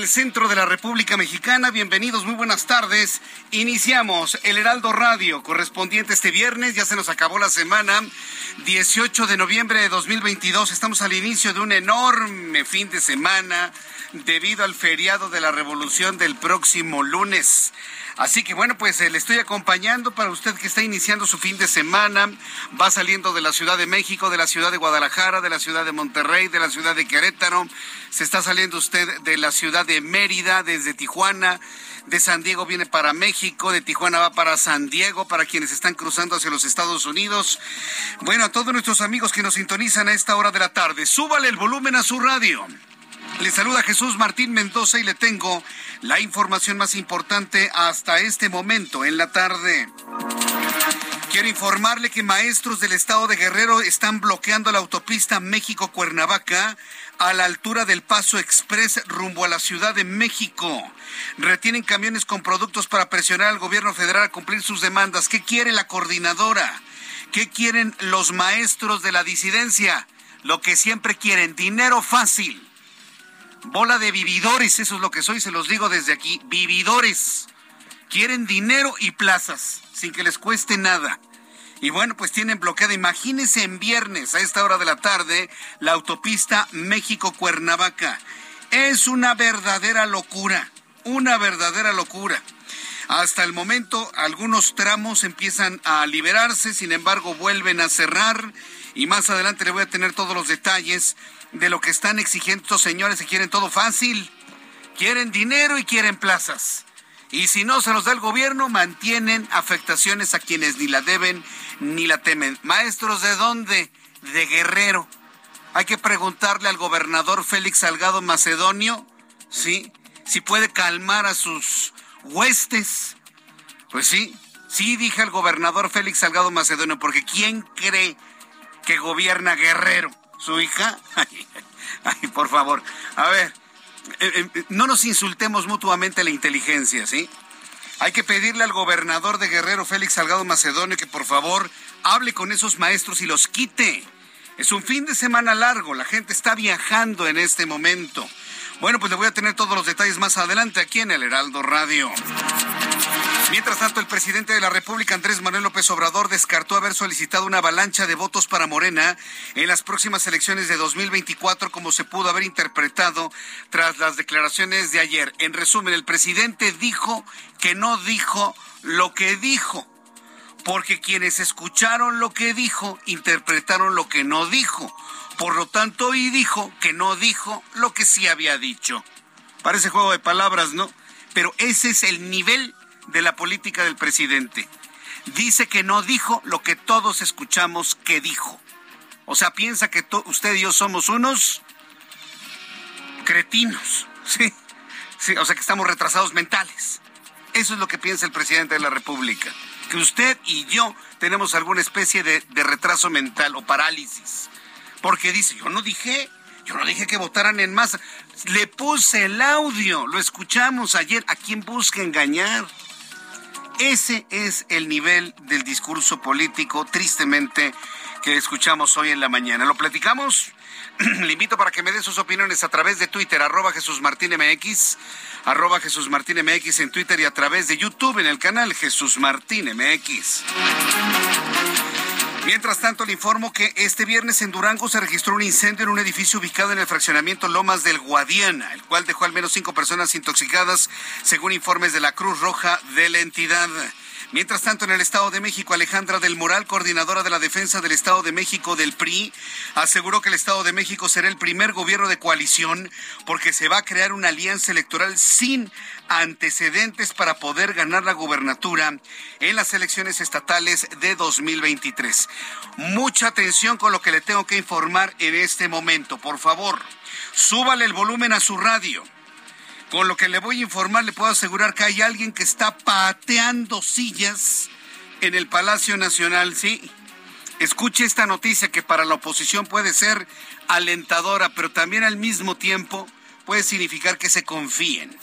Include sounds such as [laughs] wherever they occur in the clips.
Del centro de la República Mexicana. Bienvenidos, muy buenas tardes. Iniciamos el Heraldo Radio correspondiente este viernes. Ya se nos acabó la semana. 18 de noviembre de 2022. Estamos al inicio de un enorme fin de semana debido al feriado de la Revolución del próximo lunes. Así que bueno, pues eh, le estoy acompañando para usted que está iniciando su fin de semana, va saliendo de la Ciudad de México, de la Ciudad de Guadalajara, de la Ciudad de Monterrey, de la Ciudad de Querétaro, se está saliendo usted de la Ciudad de Mérida, desde Tijuana, de San Diego viene para México, de Tijuana va para San Diego, para quienes están cruzando hacia los Estados Unidos. Bueno, a todos nuestros amigos que nos sintonizan a esta hora de la tarde, súbale el volumen a su radio. Le saluda Jesús Martín Mendoza y le tengo la información más importante hasta este momento en la tarde. Quiero informarle que maestros del estado de Guerrero están bloqueando la autopista México-Cuernavaca a la altura del Paso Express rumbo a la Ciudad de México. Retienen camiones con productos para presionar al gobierno federal a cumplir sus demandas. ¿Qué quiere la coordinadora? ¿Qué quieren los maestros de la disidencia? Lo que siempre quieren, dinero fácil. Bola de vividores, eso es lo que soy, se los digo desde aquí, vividores. Quieren dinero y plazas, sin que les cueste nada. Y bueno, pues tienen bloqueada, imagínense en viernes a esta hora de la tarde, la autopista México-Cuernavaca. Es una verdadera locura, una verdadera locura. Hasta el momento algunos tramos empiezan a liberarse, sin embargo vuelven a cerrar y más adelante le voy a tener todos los detalles de lo que están exigiendo estos señores que quieren todo fácil. Quieren dinero y quieren plazas. Y si no se los da el gobierno, mantienen afectaciones a quienes ni la deben ni la temen. Maestros, ¿de dónde? De Guerrero. Hay que preguntarle al gobernador Félix Salgado Macedonio, ¿sí? Si puede calmar a sus huestes. Pues sí, sí dije al gobernador Félix Salgado Macedonio, porque ¿quién cree que gobierna Guerrero? ¿Su hija? [laughs] Ay, por favor. A ver, eh, eh, no nos insultemos mutuamente la inteligencia, ¿sí? Hay que pedirle al gobernador de Guerrero, Félix Salgado Macedonio, que por favor hable con esos maestros y los quite. Es un fin de semana largo, la gente está viajando en este momento. Bueno, pues le voy a tener todos los detalles más adelante aquí en el Heraldo Radio. Mientras tanto, el presidente de la República, Andrés Manuel López Obrador, descartó haber solicitado una avalancha de votos para Morena en las próximas elecciones de 2024, como se pudo haber interpretado tras las declaraciones de ayer. En resumen, el presidente dijo que no dijo lo que dijo, porque quienes escucharon lo que dijo interpretaron lo que no dijo. Por lo tanto, hoy dijo que no dijo lo que sí había dicho. Parece juego de palabras, ¿no? Pero ese es el nivel de la política del presidente. Dice que no dijo lo que todos escuchamos que dijo. O sea, piensa que usted y yo somos unos cretinos, [laughs] ¿sí? ¿sí? O sea, que estamos retrasados mentales. Eso es lo que piensa el presidente de la República. Que usted y yo tenemos alguna especie de, de retraso mental o parálisis. porque dice, yo no dije, yo no dije que votaran en masa. Le puse el audio, lo escuchamos ayer. ¿A quién busca engañar? Ese es el nivel del discurso político, tristemente, que escuchamos hoy en la mañana. ¿Lo platicamos? [clears throat] Le invito para que me dé sus opiniones a través de Twitter, arroba Jesús Martín MX, arroba Jesús Martín MX en Twitter y a través de YouTube en el canal Jesús Martín MX. Mientras tanto, le informo que este viernes en Durango se registró un incendio en un edificio ubicado en el fraccionamiento Lomas del Guadiana, el cual dejó al menos cinco personas intoxicadas, según informes de la Cruz Roja de la entidad. Mientras tanto, en el Estado de México, Alejandra del Moral, coordinadora de la defensa del Estado de México del PRI, aseguró que el Estado de México será el primer gobierno de coalición porque se va a crear una alianza electoral sin antecedentes para poder ganar la gubernatura en las elecciones estatales de 2023. Mucha atención con lo que le tengo que informar en este momento. Por favor, súbale el volumen a su radio con lo que le voy a informar, le puedo asegurar que hay alguien que está pateando sillas en el Palacio Nacional, sí. Escuche esta noticia que para la oposición puede ser alentadora, pero también al mismo tiempo puede significar que se confíen.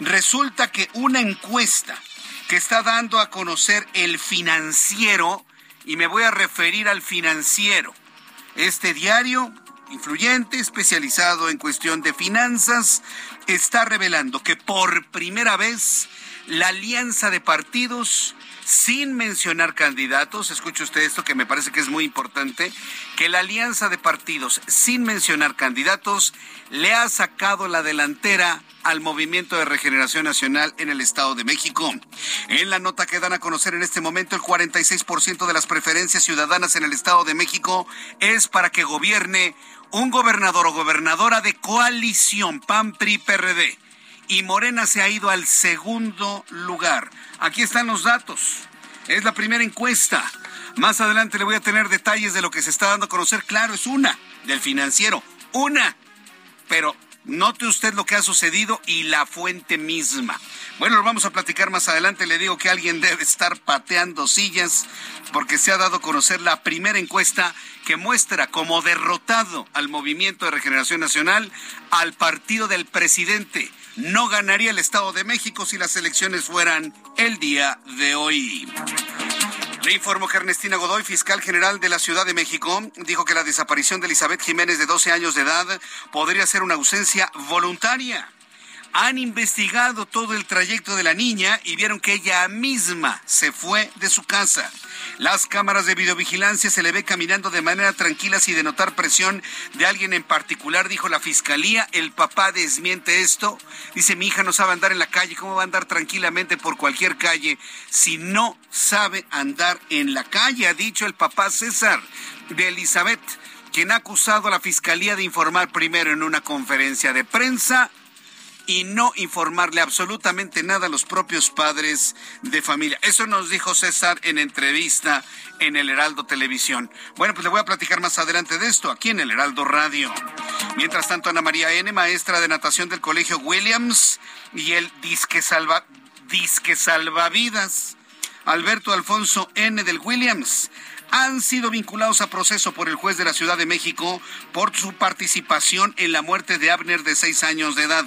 Resulta que una encuesta que está dando a conocer el financiero, y me voy a referir al financiero, este diario influyente, especializado en cuestión de finanzas, está revelando que por primera vez la alianza de partidos sin mencionar candidatos, escuche usted esto que me parece que es muy importante, que la alianza de partidos sin mencionar candidatos le ha sacado la delantera al Movimiento de Regeneración Nacional en el Estado de México. En la nota que dan a conocer en este momento, el 46% de las preferencias ciudadanas en el Estado de México es para que gobierne un gobernador o gobernadora de coalición PAN PRI PRD y Morena se ha ido al segundo lugar. Aquí están los datos. Es la primera encuesta. Más adelante le voy a tener detalles de lo que se está dando a conocer. Claro, es una del financiero. Una. Pero note usted lo que ha sucedido y la fuente misma. Bueno, lo vamos a platicar más adelante. Le digo que alguien debe estar pateando sillas porque se ha dado a conocer la primera encuesta que muestra como derrotado al Movimiento de Regeneración Nacional al partido del presidente no ganaría el Estado de México si las elecciones fueran el día de hoy. Le informo que Ernestina Godoy, fiscal general de la Ciudad de México, dijo que la desaparición de Elizabeth Jiménez de 12 años de edad podría ser una ausencia voluntaria han investigado todo el trayecto de la niña y vieron que ella misma se fue de su casa. Las cámaras de videovigilancia se le ve caminando de manera tranquila sin denotar presión de alguien en particular, dijo la fiscalía. El papá desmiente esto. Dice, mi hija no sabe andar en la calle. ¿Cómo va a andar tranquilamente por cualquier calle si no sabe andar en la calle? Ha dicho el papá César de Elizabeth, quien ha acusado a la fiscalía de informar primero en una conferencia de prensa y no informarle absolutamente nada a los propios padres de familia. Eso nos dijo César en entrevista en el Heraldo Televisión. Bueno, pues le voy a platicar más adelante de esto aquí en el Heraldo Radio. Mientras tanto, Ana María N., maestra de natación del Colegio Williams, y el disque, salva, disque salvavidas, Alberto Alfonso N. del Williams, han sido vinculados a proceso por el juez de la Ciudad de México por su participación en la muerte de Abner de seis años de edad.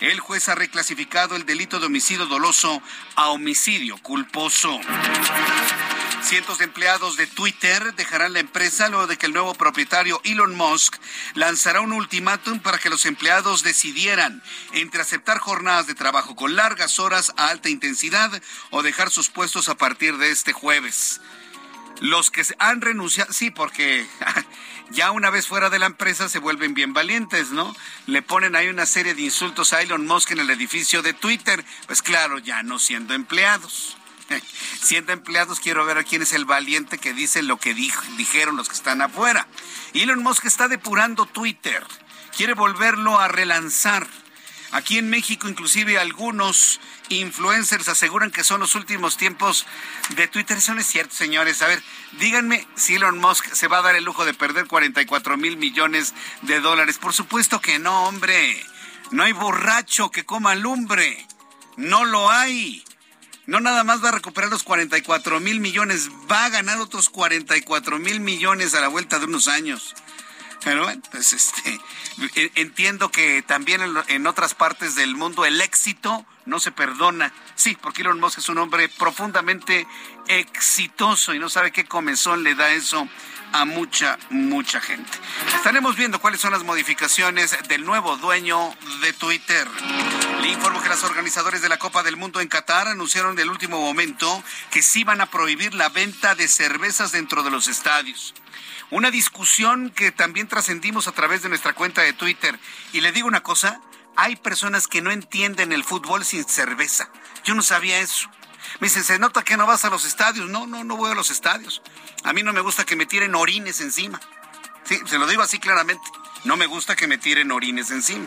El juez ha reclasificado el delito de homicidio doloso a homicidio culposo. Cientos de empleados de Twitter dejarán la empresa luego de que el nuevo propietario Elon Musk lanzará un ultimátum para que los empleados decidieran entre aceptar jornadas de trabajo con largas horas a alta intensidad o dejar sus puestos a partir de este jueves. Los que han renunciado, sí, porque [laughs] ya una vez fuera de la empresa se vuelven bien valientes, ¿no? Le ponen ahí una serie de insultos a Elon Musk en el edificio de Twitter. Pues claro, ya no siendo empleados. [laughs] Siendo empleados, quiero ver a quién es el valiente que dice lo que dijeron los que están afuera. Elon Musk está depurando Twitter. Quiere volverlo a relanzar. Aquí en México, inclusive algunos influencers aseguran que son los últimos tiempos de Twitter. Eso no es cierto, señores. A ver, díganme si Elon Musk se va a dar el lujo de perder 44 mil millones de dólares. Por supuesto que no, hombre. No hay borracho que coma lumbre. No lo hay. No nada más va a recuperar los 44 mil millones, va a ganar otros 44 mil millones a la vuelta de unos años. Pero bueno, pues este, e, entiendo que también en, otras partes del mundo el éxito no se perdona. Sí, porque Elon Musk es un hombre profundamente exitoso y no sabe qué comezón le da eso a mucha, mucha gente. Estaremos viendo cuáles son las modificaciones del nuevo dueño de Twitter. Le informo que los organizadores de la Copa del Mundo en Qatar anunciaron en el último momento que sí van a prohibir la venta de cervezas dentro de los estadios. Una discusión que también trascendimos a través de nuestra cuenta de Twitter. Y le digo una cosa, hay personas que no entienden el fútbol sin cerveza. Yo no sabía eso. Me dicen, se nota que no vas a los estadios. No, no, no voy a los estadios. A mí no me gusta que me tiren orines encima. Sí, se lo digo así claramente. No me gusta que me tiren orines encima.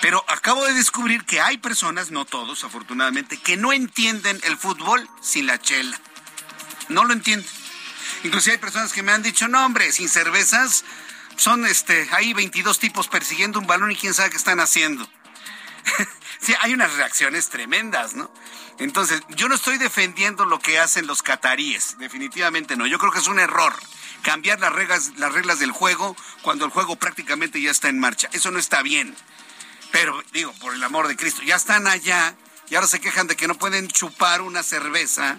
Pero acabo de descubrir que hay personas, no todos afortunadamente, que no entienden el fútbol sin la chela. No lo entienden. Inclusive hay personas que me han dicho, no hombre, sin cervezas son este, hay 22 tipos persiguiendo un balón y quién sabe qué están haciendo. [laughs] sí, hay unas reacciones tremendas, ¿no? Entonces, yo no estoy defendiendo lo que hacen los cataríes, definitivamente no. Yo creo que es un error cambiar las reglas, las reglas del juego cuando el juego prácticamente ya está en marcha. Eso no está bien. Pero digo, por el amor de Cristo, ya están allá y ahora se quejan de que no pueden chupar una cerveza.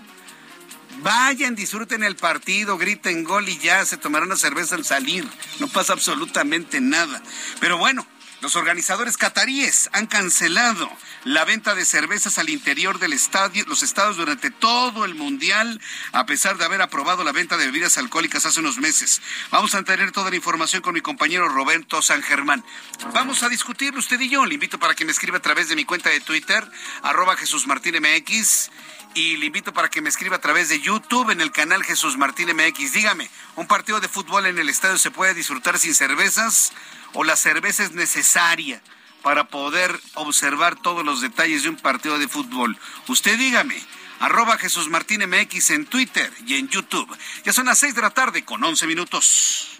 Vayan, disfruten el partido, griten gol y ya se tomarán una cerveza al salir. No pasa absolutamente nada. Pero bueno, los organizadores cataríes han cancelado la venta de cervezas al interior del estadio, los estados durante todo el mundial, a pesar de haber aprobado la venta de bebidas alcohólicas hace unos meses. Vamos a tener toda la información con mi compañero Roberto San Germán. Vamos a discutirlo usted y yo. Le invito para que me escriba a través de mi cuenta de Twitter, arroba Jesús Martín MX y le invito para que me escriba a través de YouTube en el canal Jesús Martín MX. Dígame, ¿un partido de fútbol en el estadio se puede disfrutar sin cervezas? o la cerveza es necesaria para poder observar todos los detalles de un partido de fútbol? Usted dígame. Arroba Jesús Martín MX en Twitter y en YouTube. Ya son las seis de la tarde con once minutos.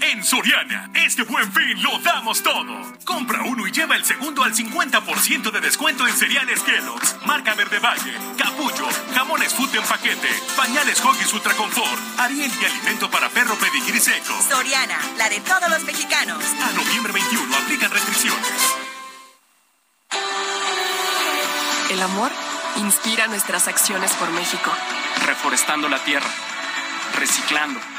En Soriana, este buen fin lo damos todo. Compra uno y lleva el segundo al 50% de descuento en cereales Kellogg's, marca Verde Valle, Capullo, jamones Food en paquete, pañales Hoggies Ultra Confort, Ariel y alimento para perro pedigrí seco. Soriana, la de todos los mexicanos. A noviembre 21 aplican restricciones. El amor inspira nuestras acciones por México. Reforestando la tierra, reciclando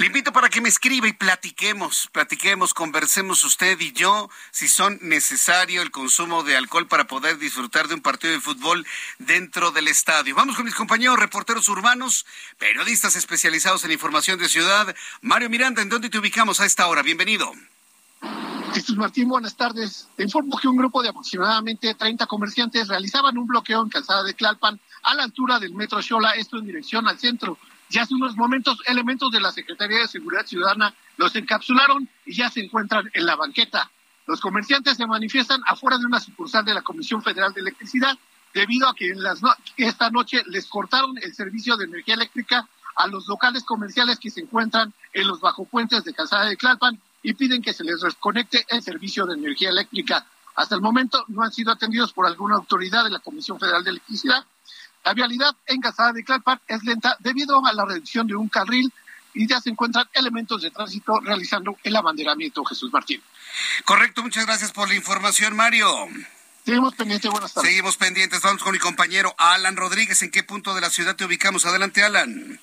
Le invito para que me escriba y platiquemos, platiquemos, conversemos usted y yo si son necesario el consumo de alcohol para poder disfrutar de un partido de fútbol dentro del estadio. Vamos con mis compañeros reporteros urbanos, periodistas especializados en información de ciudad. Mario Miranda, ¿en dónde te ubicamos a esta hora? Bienvenido. Jesús Martín, buenas tardes. Te informo que un grupo de aproximadamente 30 comerciantes realizaban un bloqueo en Calzada de Tlalpan a la altura del Metro Xola, esto en dirección al centro. Ya hace unos momentos, elementos de la Secretaría de Seguridad Ciudadana los encapsularon y ya se encuentran en la banqueta. Los comerciantes se manifiestan afuera de una sucursal de la Comisión Federal de Electricidad debido a que esta noche les cortaron el servicio de energía eléctrica a los locales comerciales que se encuentran en los bajopuentes de Calzada de Tlalpan y piden que se les desconecte el servicio de energía eléctrica. Hasta el momento no han sido atendidos por alguna autoridad de la Comisión Federal de Electricidad la vialidad en Casada de Tlalpan es lenta debido a la reducción de un carril y ya se encuentran elementos de tránsito realizando el abanderamiento, Jesús Martín. Correcto, muchas gracias por la información, Mario. Seguimos pendientes, buenas tardes. Seguimos pendientes, vamos con mi compañero Alan Rodríguez. ¿En qué punto de la ciudad te ubicamos? Adelante, Alan.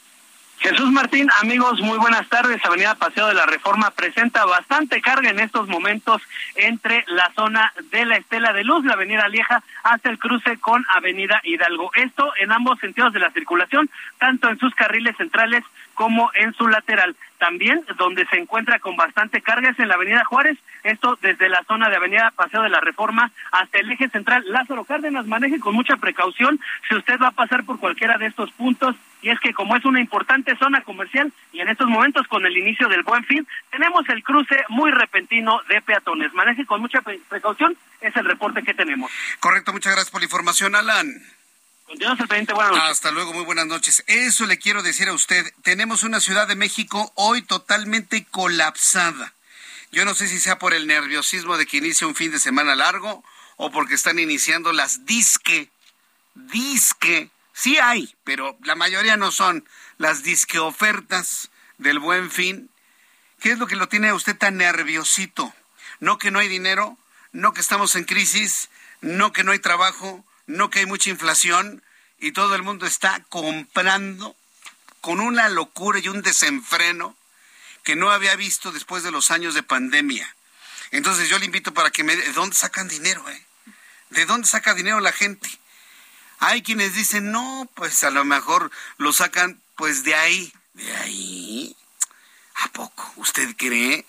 Jesús Martín, amigos, muy buenas tardes. Avenida Paseo de la Reforma presenta bastante carga en estos momentos entre la zona de la Estela de Luz, la Avenida Lieja, hasta el cruce con Avenida Hidalgo. Esto en ambos sentidos de la circulación, tanto en sus carriles centrales como en su lateral. También donde se encuentra con bastante carga es en la Avenida Juárez, esto desde la zona de Avenida Paseo de la Reforma hasta el eje central Lázaro Cárdenas. Maneje con mucha precaución si usted va a pasar por cualquiera de estos puntos y es que como es una importante zona comercial y en estos momentos con el inicio del buen fin, tenemos el cruce muy repentino de peatones. Maneje con mucha precaución, es el reporte que tenemos. Correcto, muchas gracias por la información, Alan. Continuamos al pendiente, buenas noches. Hasta luego, muy buenas noches. Eso le quiero decir a usted. Tenemos una Ciudad de México hoy totalmente colapsada. Yo no sé si sea por el nerviosismo de que inicia un fin de semana largo o porque están iniciando las disque, disque, sí hay, pero la mayoría no son las disque ofertas del buen fin. ¿Qué es lo que lo tiene a usted tan nerviosito? No que no hay dinero, no que estamos en crisis, no que no hay trabajo, no que hay mucha inflación y todo el mundo está comprando con una locura y un desenfreno que no había visto después de los años de pandemia. Entonces yo le invito para que me... ¿De dónde sacan dinero, eh? ¿De dónde saca dinero la gente? Hay quienes dicen, no, pues a lo mejor lo sacan pues de ahí. ¿De ahí? ¿A poco? ¿Usted cree?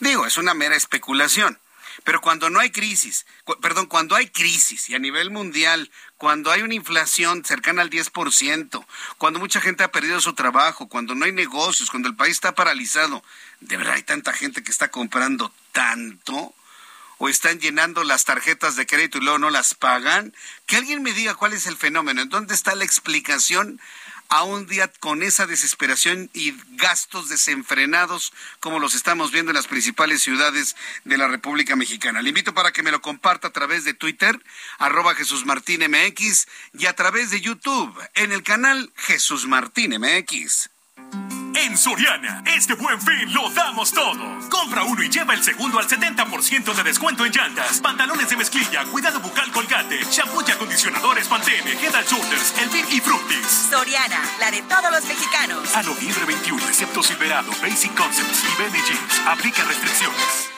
Digo, es una mera especulación. Pero cuando no hay crisis, perdón, cuando hay crisis y a nivel mundial, cuando hay una inflación cercana al 10%, cuando mucha gente ha perdido su trabajo, cuando no hay negocios, cuando el país está paralizado, ¿de verdad hay tanta gente que está comprando tanto? ¿O están llenando las tarjetas de crédito y luego no las pagan? Que alguien me diga cuál es el fenómeno, en dónde está la explicación a un día con esa desesperación y gastos desenfrenados como los estamos viendo en las principales ciudades de la República Mexicana. Le invito para que me lo comparta a través de Twitter, arroba Jesús Martín MX, y a través de YouTube, en el canal Jesús Martín MX. En Soriana, este buen fin lo damos todo. Compra uno y lleva el segundo al 70% de descuento en llantas, pantalones de mezclilla, cuidado bucal colgate, shampoo y acondicionadores Pantene, Head and Shoulders, Elvin y Fructis. Soriana, la de todos los mexicanos. A noviembre 21, excepto Silverado, Basic Concepts y BM Jeans. Aplica restricciones.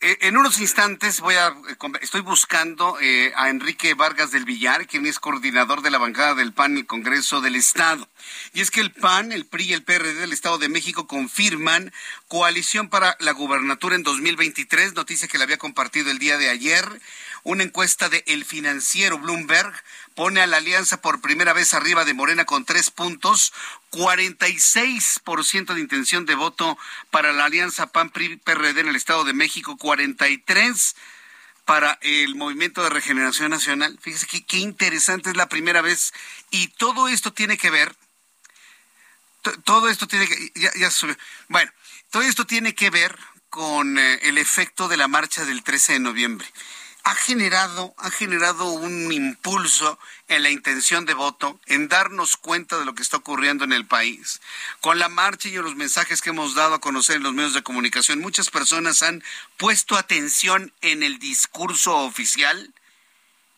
en unos instantes voy a eh, estoy buscando a Enrique Vargas del Villar, quien es coordinador de la bancada del PAN en el Congreso del Estado. Y es que el PAN, el PRI y el PRD del Estado de México confirman coalición para la gubernatura en 2023, noticia que le había compartido el día de ayer. Una encuesta de El Financiero Bloomberg pone a la alianza por primera vez arriba de Morena con tres puntos, 46% de intención de voto para la alianza PAN-PRI-PRD en el Estado de México, 43% para el Movimiento de Regeneración Nacional. Fíjese qué interesante es la primera vez. Y todo esto tiene que ver, todo esto tiene que, ya, ya bueno, todo esto tiene que ver con eh, el efecto de la marcha del 13 de noviembre ha generado, ha generado un impulso en la intención de voto, en darnos cuenta de lo que está ocurriendo en el país. Con la marcha y los mensajes que hemos dado a conocer en los medios de comunicación, muchas personas han puesto atención en el discurso oficial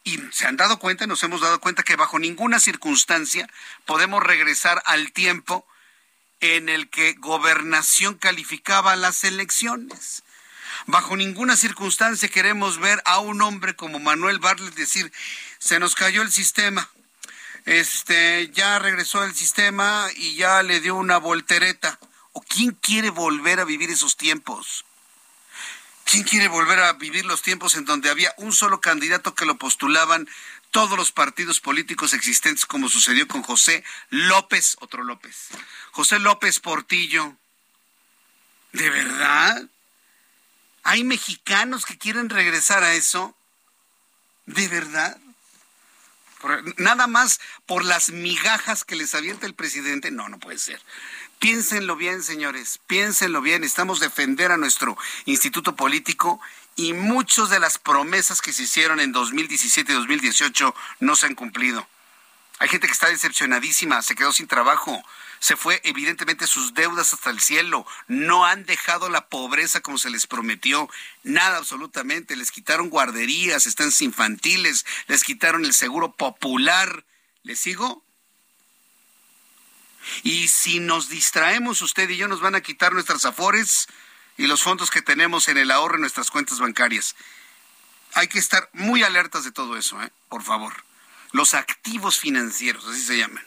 y se han dado cuenta, nos hemos dado cuenta que bajo ninguna circunstancia podemos regresar al tiempo en el que gobernación calificaba las elecciones. Bajo ninguna circunstancia queremos ver a un hombre como Manuel Bartlett decir, se nos cayó el sistema. Este, ya regresó el sistema y ya le dio una voltereta. ¿O quién quiere volver a vivir esos tiempos? ¿Quién quiere volver a vivir los tiempos en donde había un solo candidato que lo postulaban todos los partidos políticos existentes, como sucedió con José López, otro López, José López Portillo? ¿De verdad? ¿Hay mexicanos que quieren regresar a eso? ¿De verdad? nada más por las migajas que les avienta el presidente. No, no puede ser. Piénsenlo bien, señores, piénsenlo bien. Estamos defender a nuestro instituto político y muchas de las promesas que se hicieron en 2017 y 2018 no se han cumplido. Hay gente que está decepcionadísima, se quedó sin trabajo, se fue evidentemente sus deudas hasta el cielo, no han dejado la pobreza como se les prometió, nada absolutamente, les quitaron guarderías, estancias infantiles, les quitaron el seguro popular. ¿Les sigo? Y si nos distraemos usted y yo, nos van a quitar nuestras afores y los fondos que tenemos en el ahorro en nuestras cuentas bancarias. Hay que estar muy alertas de todo eso, ¿eh? por favor. Los activos financieros, así se llaman.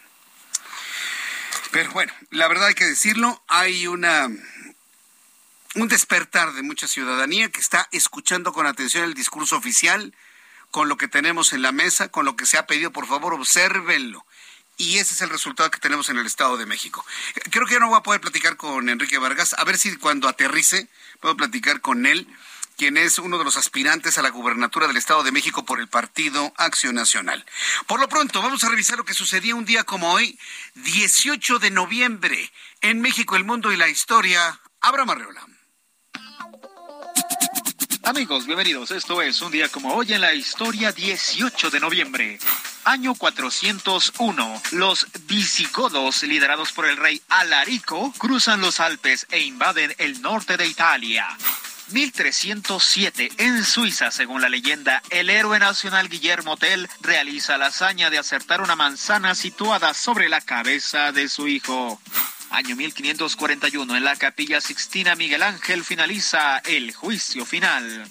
Pero bueno, la verdad hay que decirlo, hay una un despertar de mucha ciudadanía que está escuchando con atención el discurso oficial, con lo que tenemos en la mesa, con lo que se ha pedido, por favor, obsérvenlo. Y ese es el resultado que tenemos en el Estado de México. Creo que ya no voy a poder platicar con Enrique Vargas, a ver si cuando aterrice puedo platicar con él quien es uno de los aspirantes a la gubernatura del Estado de México por el Partido Acción Nacional. Por lo pronto, vamos a revisar lo que sucedía un día como hoy, 18 de noviembre, en México, el mundo y la historia. Abra Marreola. Amigos, bienvenidos. Esto es un día como hoy en la historia 18 de noviembre. Año 401. Los visigodos, liderados por el rey Alarico, cruzan los Alpes e invaden el norte de Italia. 1307. En Suiza, según la leyenda, el héroe nacional Guillermo Tell realiza la hazaña de acertar una manzana situada sobre la cabeza de su hijo. Año 1541, en la capilla Sixtina Miguel Ángel finaliza el juicio final.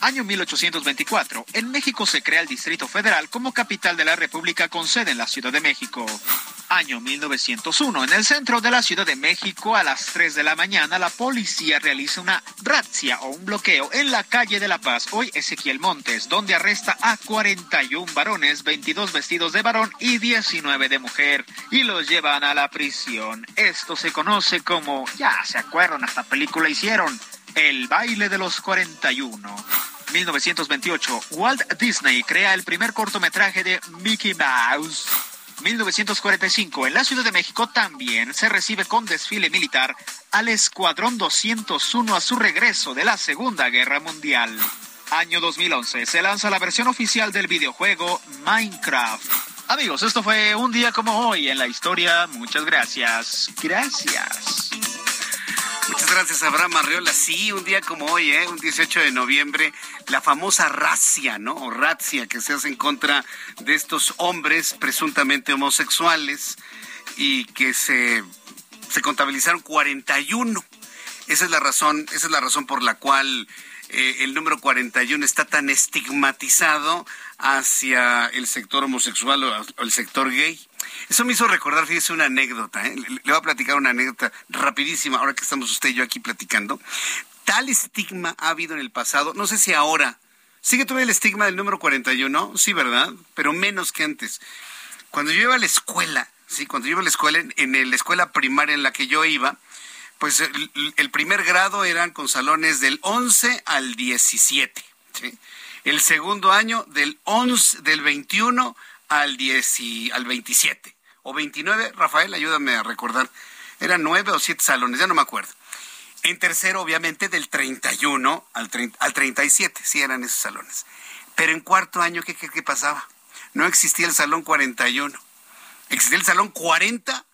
Año 1824. En México se crea el Distrito Federal como capital de la República con sede en la Ciudad de México. Año 1901. En el centro de la Ciudad de México, a las 3 de la mañana, la policía realiza una razzia o un bloqueo en la calle de La Paz, hoy Ezequiel Montes, donde arresta a 41 varones, 22 vestidos de varón y 19 de mujer, y los llevan a la prisión. Esto se conoce como, ya se acuerdan, hasta película hicieron, el baile de los 41. 1928, Walt Disney crea el primer cortometraje de Mickey Mouse. 1945, en la Ciudad de México también se recibe con desfile militar al Escuadrón 201 a su regreso de la Segunda Guerra Mundial. Año 2011, se lanza la versión oficial del videojuego Minecraft. Amigos, esto fue un día como hoy en la historia. Muchas gracias. Gracias. Muchas gracias, Abraham Arreola. Sí, un día como hoy, ¿eh? un 18 de noviembre, la famosa racia, ¿no? O racia que se hace en contra de estos hombres presuntamente homosexuales y que se, se contabilizaron 41. Esa es la razón, esa es la razón por la cual eh, el número 41 está tan estigmatizado hacia el sector homosexual o el sector gay. Eso me hizo recordar, fíjese, una anécdota. ¿eh? Le, voy a platicar una anécdota rapidísima, ahora que estamos usted y yo aquí platicando. Tal estigma ha habido en el pasado, no sé si ahora. ¿Sigue todavía el estigma del número 41? Sí, ¿verdad? Pero menos que antes. Cuando yo iba a la escuela, sí, cuando yo iba a la escuela, en, la escuela primaria en la que yo iba, pues el, primer grado eran con salones del 11 al 17. ¿sí? El segundo año del 11, del 21 al, 10 y, al 27 o 29, Rafael, ayúdame a recordar, eran nueve o siete salones, ya no me acuerdo. En tercero, obviamente, del 31 al, 30, al 37, sí eran esos salones. Pero en cuarto año, ¿qué, qué, qué pasaba? No existía el salón 41. Existía el salón 40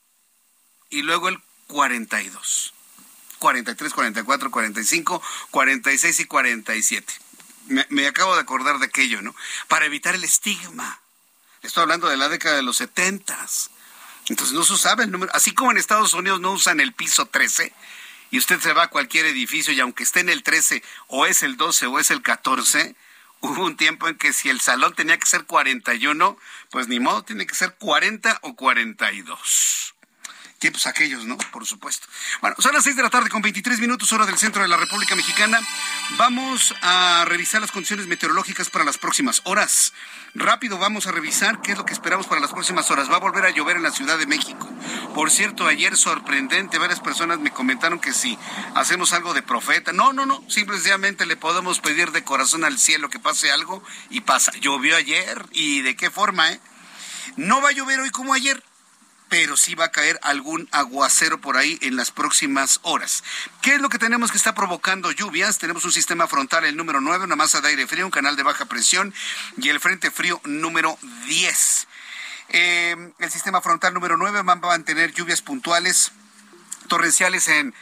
y luego el 42. 43, 44, 45, 46 y 47. Me, me acabo de acordar de aquello, ¿no? Para evitar el estigma. Estoy hablando de la década de los setentas. Entonces no se usaba el número, así como en Estados Unidos no usan el piso 13 y usted se va a cualquier edificio y aunque esté en el 13 o es el 12 o es el 14, hubo un tiempo en que si el salón tenía que ser 41, pues ni modo, tiene que ser 40 o 42 tiempos aquellos, ¿no? Por supuesto. Bueno, son las seis de la tarde con 23 minutos hora del centro de la República Mexicana. Vamos a revisar las condiciones meteorológicas para las próximas horas. Rápido vamos a revisar qué es lo que esperamos para las próximas horas. Va a volver a llover en la Ciudad de México. Por cierto, ayer sorprendente, varias personas me comentaron que si hacemos algo de profeta. No, no, no, simplemente le podemos pedir de corazón al cielo que pase algo y pasa. Llovió ayer y de qué forma, ¿eh? No va a llover hoy como ayer pero sí va a caer algún aguacero por ahí en las próximas horas. ¿Qué es lo que tenemos que está provocando lluvias? Tenemos un sistema frontal, el número 9, una masa de aire frío, un canal de baja presión y el frente frío número 10. Eh, el sistema frontal número 9 va a mantener lluvias puntuales torrenciales en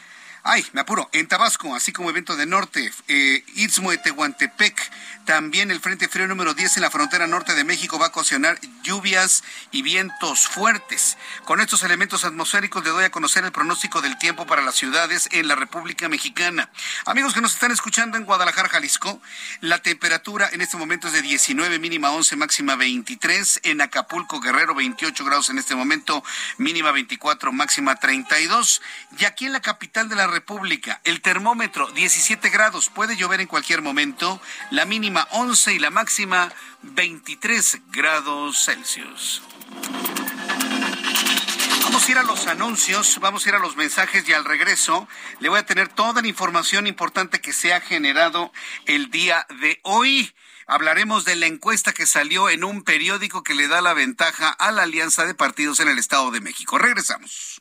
Ay, me apuro. En Tabasco, así como evento de norte, eh, de Tehuantepec, también el Frente Frío número 10 en la frontera norte de México va a ocasionar lluvias y vientos fuertes. Con estos elementos atmosféricos le doy a conocer el pronóstico del tiempo para las ciudades en la República Mexicana. Amigos que nos están escuchando en Guadalajara, Jalisco, la temperatura en este momento es de 19, mínima 11, máxima 23. En Acapulco, Guerrero, 28 grados en este momento, mínima 24, máxima 32. Y aquí en la capital de la República. El termómetro 17 grados. Puede llover en cualquier momento. La mínima 11 y la máxima 23 grados Celsius. Vamos a ir a los anuncios, vamos a ir a los mensajes y al regreso le voy a tener toda la información importante que se ha generado el día de hoy. Hablaremos de la encuesta que salió en un periódico que le da la ventaja a la alianza de partidos en el Estado de México. Regresamos.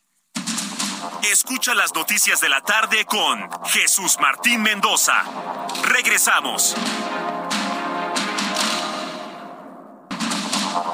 Escucha las noticias de la tarde con Jesús Martín Mendoza. Regresamos.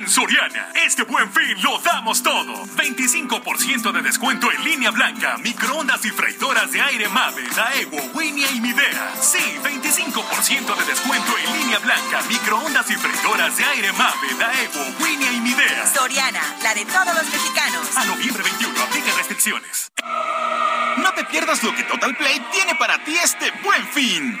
En Soriana, este buen fin lo damos todo. 25% de descuento en línea blanca, microondas y freidoras de aire Mave, Daewoo, Winia y Midea. Sí, 25% de descuento en línea blanca, microondas y freidoras de aire Mave, Daewoo, Winia y Midea. Soriana, la de todos los mexicanos. A noviembre 21, aplica restricciones. No te pierdas lo que Total Play tiene para ti este buen fin.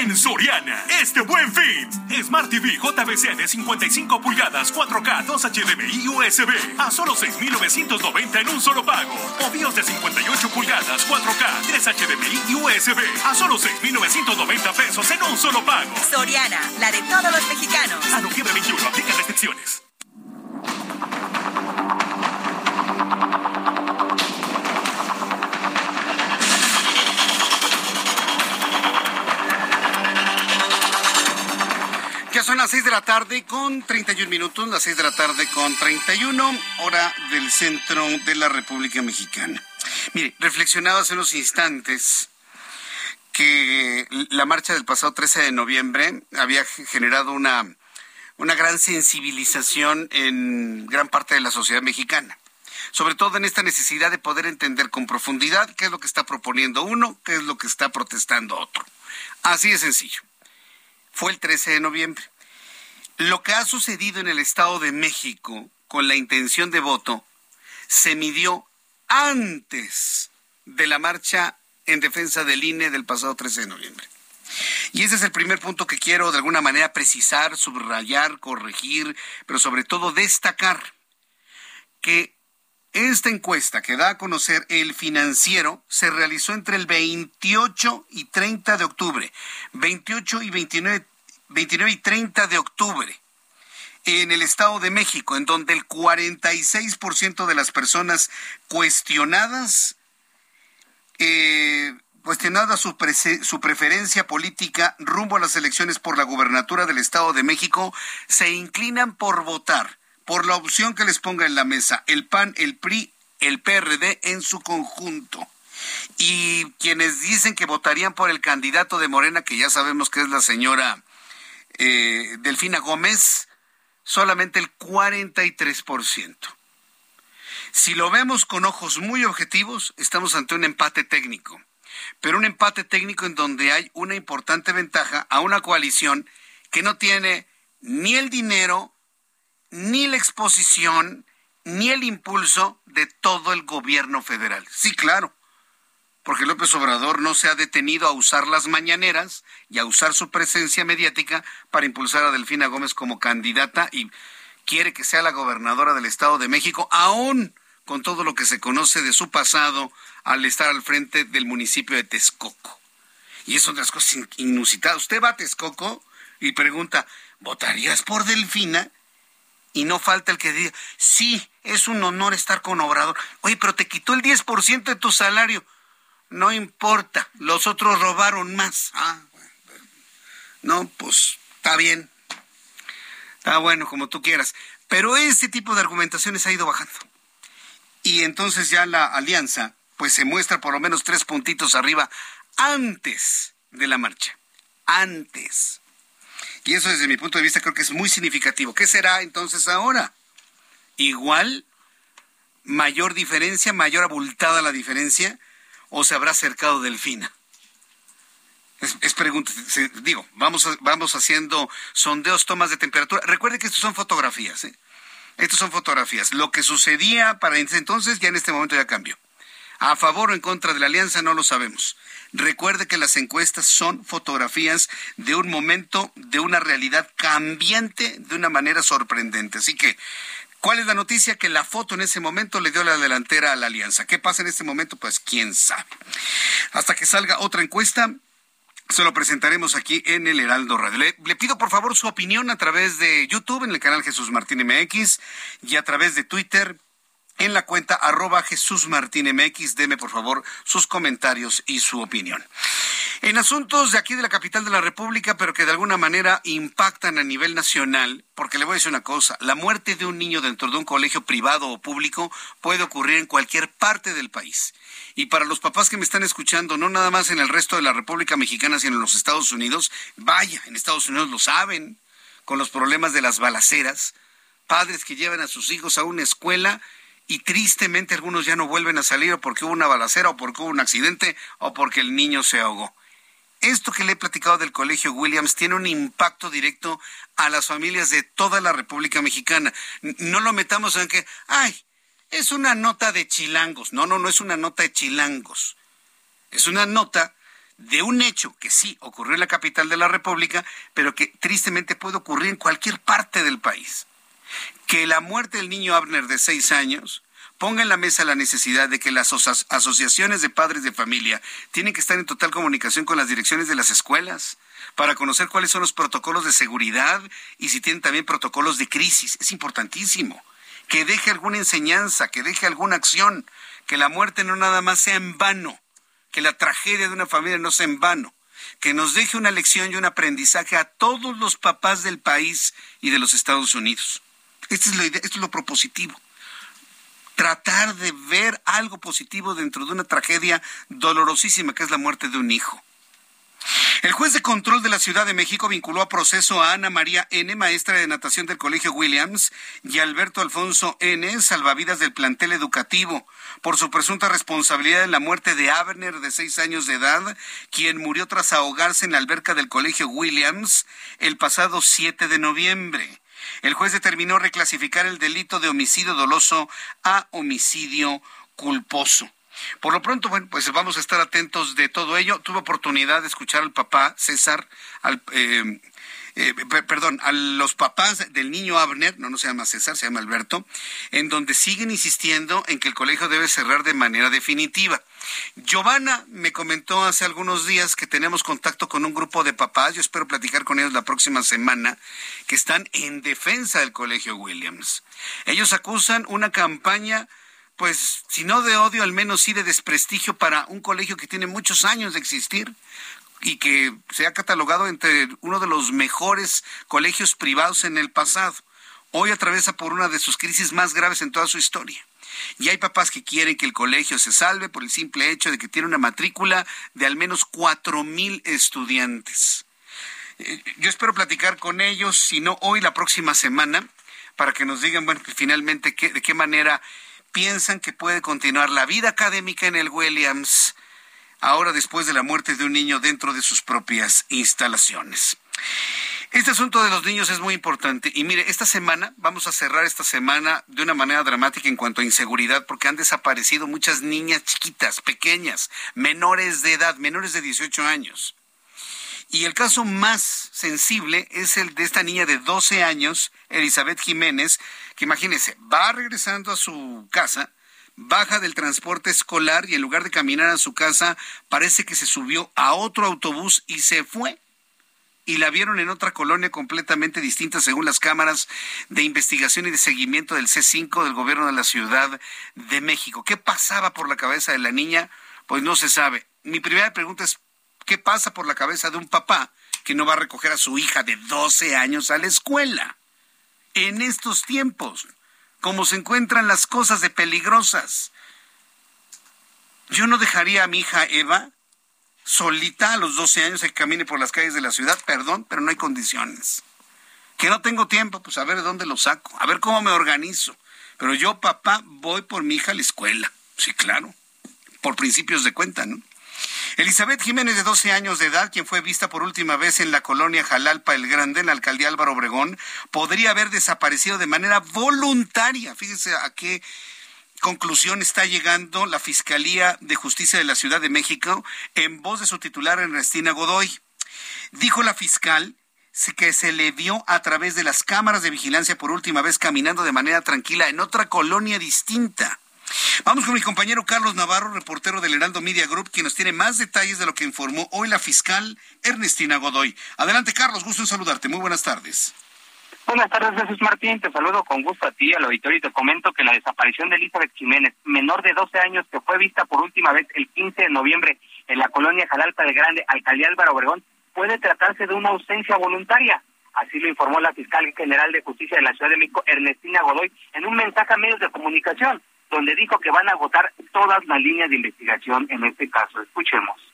En Soriana, este buen fin. Smart TV JBC de 55 pulgadas, 4K, 2 HDMI y USB. A solo 6,990 en un solo pago. O BIOS de 58 pulgadas, 4K, 3 HDMI y USB. A solo 6,990 pesos en un solo pago. Soriana, la de todos los mexicanos. A noviembre 21, aplica restricciones. Las 6 de la tarde con 31 minutos, las 6 de la tarde con 31, hora del centro de la República Mexicana. Mire, reflexionaba hace unos instantes que la marcha del pasado 13 de noviembre había generado una, una gran sensibilización en gran parte de la sociedad mexicana sobre todo en esta necesidad de poder entender con profundidad qué es lo que está proponiendo uno, qué es lo que está protestando otro. Así de sencillo. Fue el 13 de noviembre. Lo que ha sucedido en el Estado de México con la intención de voto se midió antes de la marcha en defensa del INE del pasado 13 de noviembre. Y ese es el primer punto que quiero de alguna manera precisar, subrayar, corregir, pero sobre todo destacar que esta encuesta que da a conocer el financiero se realizó entre el 28 y 30 de octubre, 28 y 29, 29 y 30 de octubre en el Estado de México, en donde el 46% de las personas cuestionadas, eh, cuestionada su, su preferencia política rumbo a las elecciones por la gubernatura del Estado de México, se inclinan por votar por la opción que les ponga en la mesa el PAN, el PRI, el PRD en su conjunto. Y quienes dicen que votarían por el candidato de Morena, que ya sabemos que es la señora eh, Delfina Gómez, solamente el 43%. Si lo vemos con ojos muy objetivos, estamos ante un empate técnico, pero un empate técnico en donde hay una importante ventaja a una coalición que no tiene ni el dinero, ni la exposición, ni el impulso de todo el gobierno federal. Sí, claro, porque López Obrador no se ha detenido a usar las mañaneras y a usar su presencia mediática para impulsar a Delfina Gómez como candidata y quiere que sea la gobernadora del Estado de México, aún con todo lo que se conoce de su pasado al estar al frente del municipio de Texcoco. Y es otra cosa inusitada. Usted va a Texcoco y pregunta, ¿votarías por Delfina? Y no falta el que diga, sí, es un honor estar con Obrador. Oye, pero te quitó el 10% de tu salario. No importa, los otros robaron más. Ah, no, pues está bien. Está bueno, como tú quieras. Pero ese tipo de argumentaciones ha ido bajando. Y entonces ya la alianza, pues se muestra por lo menos tres puntitos arriba antes de la marcha. Antes. Y eso desde mi punto de vista creo que es muy significativo. ¿Qué será entonces ahora? Igual mayor diferencia, mayor abultada la diferencia, o se habrá acercado Delfina? Es, pregunta, digo, vamos, vamos haciendo sondeos, tomas de temperatura. Recuerde que estos son fotografías, ¿eh? Estos son fotografías. Lo que sucedía para entonces ya en este momento ya cambió. A favor o en contra de la alianza no lo sabemos. Recuerde que las encuestas son fotografías de un momento, de una realidad cambiante de una manera sorprendente. Así que, ¿cuál es la noticia? Que la foto en ese momento le dio la delantera a la alianza. ¿Qué pasa en este momento? Pues quién sabe. Hasta que salga otra encuesta, se lo presentaremos aquí en el Heraldo Radio. Le, le, pido por favor su opinión a través de YouTube en el canal Jesús Martín MX y a través de Twitter en la cuenta arroba Jesús Martín MX. Deme por favor sus comentarios y su opinión. En asuntos de aquí de la capital de la República, pero que de alguna manera impactan a nivel nacional, porque le voy a decir una cosa, la muerte de un niño dentro de un colegio privado o público puede ocurrir en cualquier parte del país. Y para los papás que me están escuchando, no nada más en el resto de la República Mexicana, sino en los Estados Unidos, vaya, en Estados Unidos lo saben, con los problemas de las balaceras, padres que llevan a sus hijos a una escuela y tristemente algunos ya no vuelven a salir o porque hubo una balacera o porque hubo un accidente o porque el niño se ahogó. Esto que le he platicado del Colegio Williams tiene un impacto directo a las familias de toda la República Mexicana. No lo metamos en que, ay, es una nota de chilangos. No, no, no es una nota de chilangos. Es una nota de un hecho que sí ocurrió en la capital de la República, pero que tristemente puede ocurrir en cualquier parte del país que la muerte del niño Abner de seis años ponga en la mesa la necesidad de que las asociaciones de padres de familia tienen que estar en total comunicación con las direcciones de las escuelas para conocer cuáles son los protocolos de seguridad y si tienen también protocolos de crisis. Es importantísimo que deje alguna enseñanza, que deje alguna acción, que la muerte no nada más sea en vano, que la tragedia de una familia no sea en vano, que nos deje una lección y un aprendizaje a todos los papás del país y de los Estados Unidos. Es, lo, esto es lo propositivo. Tratar de ver algo positivo dentro de una tragedia dolorosísima que es la muerte de un hijo. El juez de control de la Ciudad de México vinculó a proceso a Ana María N., maestra de natación del Colegio Williams, y Alberto Alfonso N., salvavidas del plantel educativo, por su presunta responsabilidad en la muerte de Abner, de seis años de edad, quien murió tras ahogarse en la alberca del Colegio Williams el pasado 7 de noviembre. El juez determinó reclasificar el delito de homicidio doloso a homicidio culposo. Por lo pronto, bueno, pues vamos a estar atentos de todo ello. Tuve oportunidad de escuchar al papá César, al, eh, eh, perdón, a los papás del niño Abner, no, no se llama César, se llama Alberto, en donde siguen insistiendo en que el colegio debe cerrar de manera definitiva. Giovanna me comentó hace algunos días que tenemos contacto con un grupo de papás, yo espero platicar con ellos la próxima semana, que están en defensa del colegio Williams. Ellos acusan una campaña pues si no de odio, al menos sí de desprestigio para un colegio que tiene muchos años de existir, y que se ha catalogado entre uno de los mejores colegios privados en el pasado. Hoy atraviesa por una de sus crisis más graves en toda su historia. Y hay papás que quieren que el colegio se salve por el simple hecho de que tiene una matrícula de al menos cuatro mil estudiantes. Eh, yo espero platicar con ellos, si no hoy, la próxima semana, para que nos digan, bueno, finalmente de qué manera piensan que puede continuar la vida académica en el Williams ahora después de la muerte de un niño dentro de sus propias instalaciones. Este asunto de los niños es muy importante y mire, esta semana, vamos a cerrar esta semana de una manera dramática en cuanto a inseguridad porque han desaparecido muchas niñas chiquitas, pequeñas, menores de edad, menores de 18 años. Y el caso más sensible es el de esta niña de 12 años, Elizabeth Jiménez, que imagínese, va regresando a su casa, baja del transporte escolar y en lugar de caminar a su casa, parece que se subió a otro autobús y se fue. Y la vieron en otra colonia completamente distinta según las cámaras de investigación y de seguimiento del C5 del gobierno de la Ciudad de México. ¿Qué pasaba por la cabeza de la niña? Pues no se sabe. Mi primera pregunta es, ¿qué pasa por la cabeza de un papá que no va a recoger a su hija de 12 años a la escuela? En estos tiempos, como se encuentran las cosas de peligrosas. Yo no dejaría a mi hija Eva solita a los 12 años que camine por las calles de la ciudad, perdón, pero no hay condiciones. Que no tengo tiempo, pues a ver de dónde lo saco, a ver cómo me organizo. Pero yo, papá, voy por mi hija a la escuela. Sí, claro. Por principios de cuenta, ¿no? Elizabeth Jiménez, de 12 años de edad, quien fue vista por última vez en la colonia Jalalpa el Grande, en la alcaldía Álvaro Obregón, podría haber desaparecido de manera voluntaria. Fíjense a qué conclusión está llegando la Fiscalía de Justicia de la Ciudad de México en voz de su titular Ernestina Godoy. Dijo la fiscal que se le vio a través de las cámaras de vigilancia por última vez caminando de manera tranquila en otra colonia distinta. Vamos con mi compañero Carlos Navarro, reportero del Heraldo Media Group, quien nos tiene más detalles de lo que informó hoy la fiscal Ernestina Godoy. Adelante, Carlos, gusto en saludarte. Muy buenas tardes. Buenas tardes, Jesús Martín. Te saludo con gusto a ti, al auditorio, y te comento que la desaparición de Elizabeth Jiménez, menor de 12 años, que fue vista por última vez el 15 de noviembre en la colonia Jalalpa del Grande, alcaldía Álvaro Obregón, puede tratarse de una ausencia voluntaria. Así lo informó la fiscal general de justicia de la Ciudad de México, Ernestina Godoy, en un mensaje a medios de comunicación donde dijo que van a agotar todas las líneas de investigación en este caso. Escuchemos.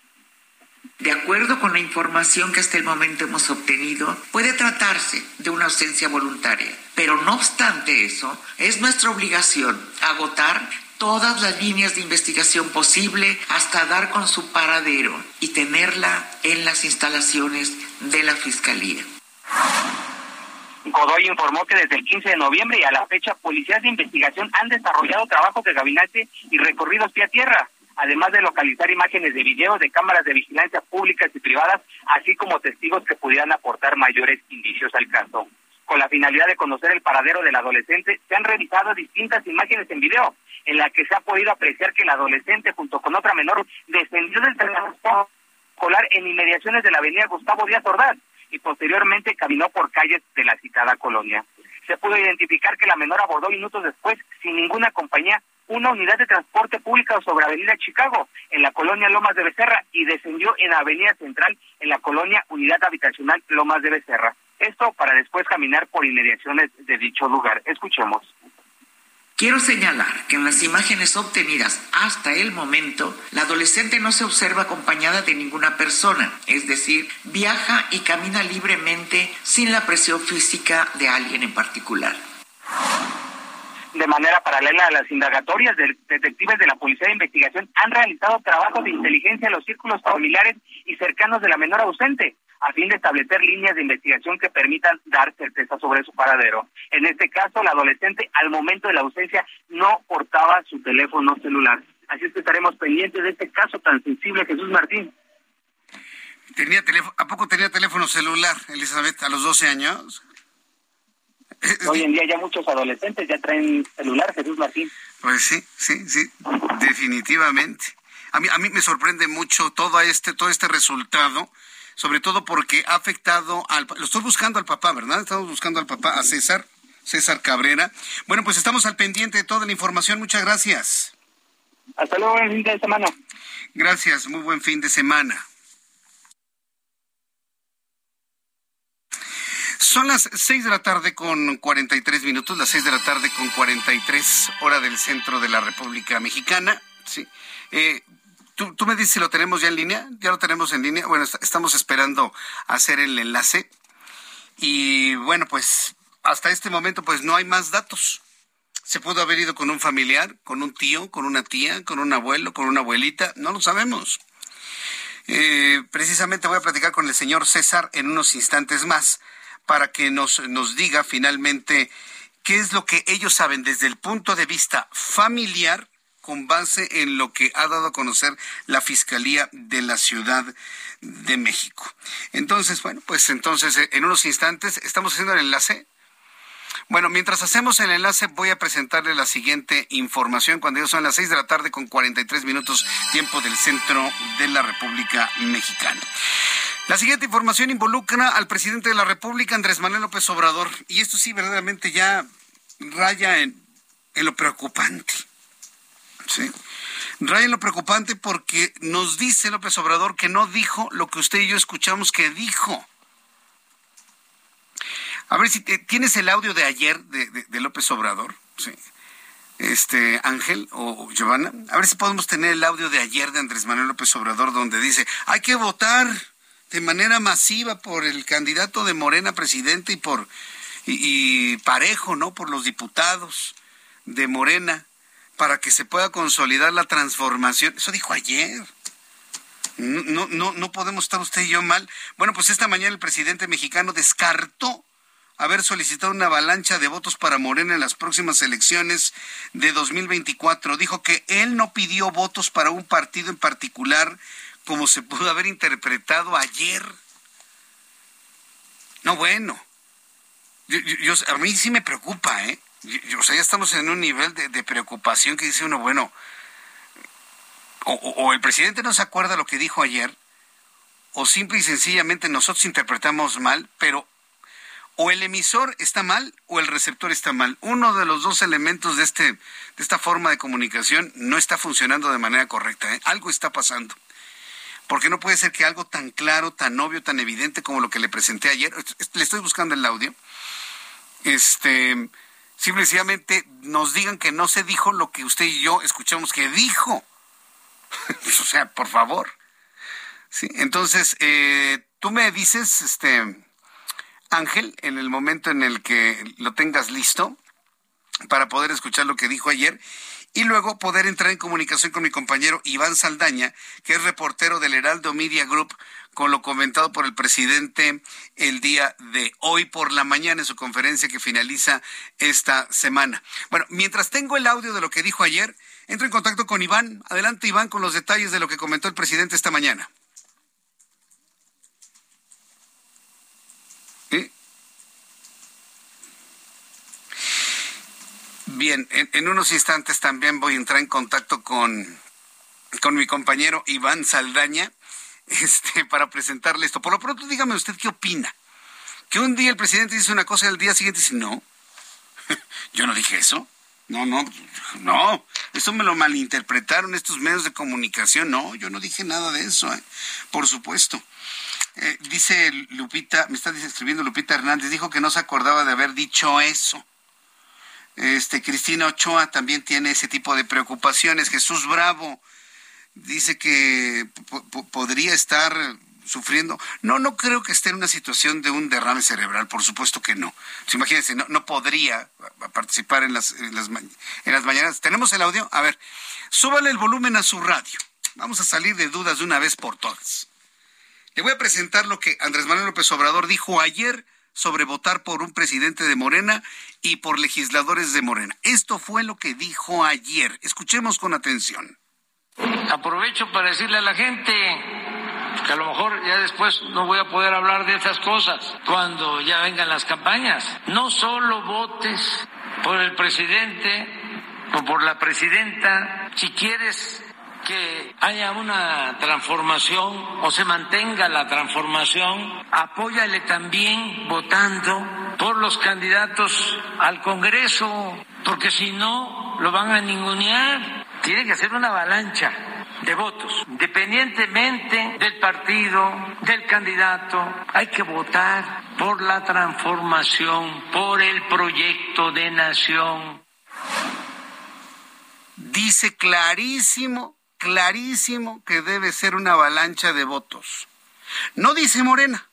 De acuerdo con la información que hasta el momento hemos obtenido, puede tratarse de una ausencia voluntaria, pero no obstante eso, es nuestra obligación agotar todas las líneas de investigación posible hasta dar con su paradero y tenerla en las instalaciones de la Fiscalía. Godoy informó que desde el 15 de noviembre y a la fecha, policías de investigación han desarrollado trabajos de gabinete y recorridos pie a tierra, además de localizar imágenes de video de cámaras de vigilancia públicas y privadas, así como testigos que pudieran aportar mayores indicios al caso. Con la finalidad de conocer el paradero del adolescente, se han revisado distintas imágenes en video, en la que se ha podido apreciar que el adolescente, junto con otra menor, descendió del transporte escolar en inmediaciones de la avenida Gustavo Díaz Ordaz y posteriormente caminó por calles de la citada colonia. Se pudo identificar que la menor abordó minutos después, sin ninguna compañía, una unidad de transporte público sobre Avenida Chicago, en la colonia Lomas de Becerra, y descendió en Avenida Central, en la colonia Unidad Habitacional Lomas de Becerra. Esto para después caminar por inmediaciones de dicho lugar. Escuchemos. Quiero señalar que en las imágenes obtenidas hasta el momento, la adolescente no se observa acompañada de ninguna persona, es decir, viaja y camina libremente sin la presión física de alguien en particular. De manera paralela a las indagatorias, de detectives de la Policía de Investigación han realizado trabajos de inteligencia en los círculos familiares y cercanos de la menor ausente, a fin de establecer líneas de investigación que permitan dar certeza sobre su paradero. En este caso, la adolescente al momento de la ausencia no portaba su teléfono celular. Así es que estaremos pendientes de este caso tan sensible, Jesús Martín. Tenía teléfono, ¿A poco tenía teléfono celular, Elizabeth, a los 12 años? [laughs] Hoy en día ya muchos adolescentes ya traen celular, Jesús Martín. Pues sí, sí, sí, definitivamente. A mí, a mí me sorprende mucho todo este, todo este resultado sobre todo porque ha afectado al... Lo estoy buscando al papá, ¿verdad? Estamos buscando al papá, a César, César Cabrera. Bueno, pues estamos al pendiente de toda la información. Muchas gracias. Hasta luego, buen fin de semana. Gracias, muy buen fin de semana. Son las seis de la tarde con 43 minutos, las seis de la tarde con 43 hora del centro de la República Mexicana. Sí. Eh, ¿Tú, me dices si lo tenemos ya en línea? ¿Ya lo tenemos en línea? Bueno, estamos esperando hacer el enlace. Y bueno, pues hasta este momento pues no hay más datos. Se pudo haber ido con un familiar, con un tío, con una tía, con un abuelo, con una abuelita, no lo sabemos. Eh, precisamente voy a platicar con el señor César en unos instantes más para que nos, nos diga finalmente qué es lo que ellos saben desde el punto de vista familiar con base en lo que ha dado a conocer la Fiscalía de la Ciudad de México. Entonces, bueno, pues entonces eh, en unos instantes estamos haciendo el enlace. Bueno, mientras hacemos el enlace voy a presentarle la siguiente información cuando ya son las seis de la tarde con 43 minutos tiempo del centro de la República Mexicana. La siguiente información involucra al presidente de la República, Andrés Manuel López Obrador, y esto sí verdaderamente ya raya en lo preocupante. Sí. Raya lo preocupante porque nos dice López Obrador que no dijo lo que usted y yo escuchamos que dijo. A ver si tienes el audio de ayer de, López Obrador. Sí. Este Ángel o Giovanna, a ver si podemos tener el audio de ayer de Andrés Manuel López Obrador donde dice, hay que votar de manera masiva por el candidato de Morena presidente y por y parejo, ¿no? Por los diputados de Morena para que se pueda consolidar la transformación. Eso dijo ayer. No, no, no podemos estar usted y yo mal. Bueno, pues esta mañana el presidente mexicano descartó haber solicitado una avalancha de votos para Morena en las próximas elecciones de 2024. Dijo que él no pidió votos para un partido en particular como se pudo haber interpretado ayer. No, bueno. Yo, a mí sí me preocupa, ¿eh? O sea, ya estamos en un nivel de, preocupación que dice uno, bueno, o, el presidente no se acuerda lo que dijo ayer, o simple y sencillamente nosotros interpretamos mal, pero o el emisor está mal o el receptor está mal. Uno de los dos elementos de, este, de esta forma de comunicación no está funcionando de manera correcta. ¿eh? Algo está pasando. Porque no puede ser que algo tan claro, tan obvio, tan evidente como lo que le presenté ayer, le estoy buscando el audio, este, simplemente nos digan que no se dijo lo que usted y yo escuchamos que dijo. [laughs] o sea, por favor. Sí, entonces, eh, tú me dices, este, Ángel, en el momento en el que lo tengas listo para poder escuchar lo que dijo ayer y luego poder entrar en comunicación con mi compañero Iván Saldaña, que es reportero del Heraldo Media Group, con lo comentado por el presidente el día de hoy por la mañana en su conferencia que finaliza esta semana. Bueno, mientras tengo el audio de lo que dijo ayer, entro en contacto con Iván. Adelante, Iván, con los detalles de lo que comentó el presidente esta mañana. Bien, en, unos instantes también voy a entrar en contacto con, con mi compañero Iván Saldaña [laughs] este, para presentarle esto. Por lo pronto, dígame usted qué opina. Que un día el presidente dice una cosa y al día siguiente dice, no, [laughs] yo no dije eso. No, no, no, eso me lo malinterpretaron estos medios de comunicación. No, yo no dije nada de eso, ¿eh? por supuesto. Eh, dice Lupita, me está escribiendo Lupita Hernández, dijo que no se acordaba de haber dicho eso. Este, Cristina Ochoa también tiene ese tipo de preocupaciones. Jesús Bravo dice que podría estar sufriendo. No, no creo que esté en una situación de un derrame cerebral, por supuesto que no. Pues imagínense, no, no podría participar en las, en las, en las mañanas. ¿Tenemos el audio? A ver, súbale el volumen a su radio. Vamos a salir de dudas de una vez por todas. Le voy a presentar lo que Andrés Manuel López Obrador dijo ayer sobre votar por un presidente de Morena y por legisladores de Morena. Esto fue lo que dijo ayer. Escuchemos con atención. Aprovecho para decirle a la gente que a lo mejor ya después no voy a poder hablar de estas cosas cuando ya vengan las campañas. No solo votes por el presidente o por la presidenta. Si quieres que haya una transformación o se mantenga la transformación, apóyale también votando por los candidatos al Congreso, porque si no lo van a ningunear. Tiene que hacer una avalancha de votos, independientemente del partido, del candidato, hay que votar por la transformación, por el proyecto de nación. Dice clarísimo clarísimo que debe ser una avalancha de votos. No dice Morena.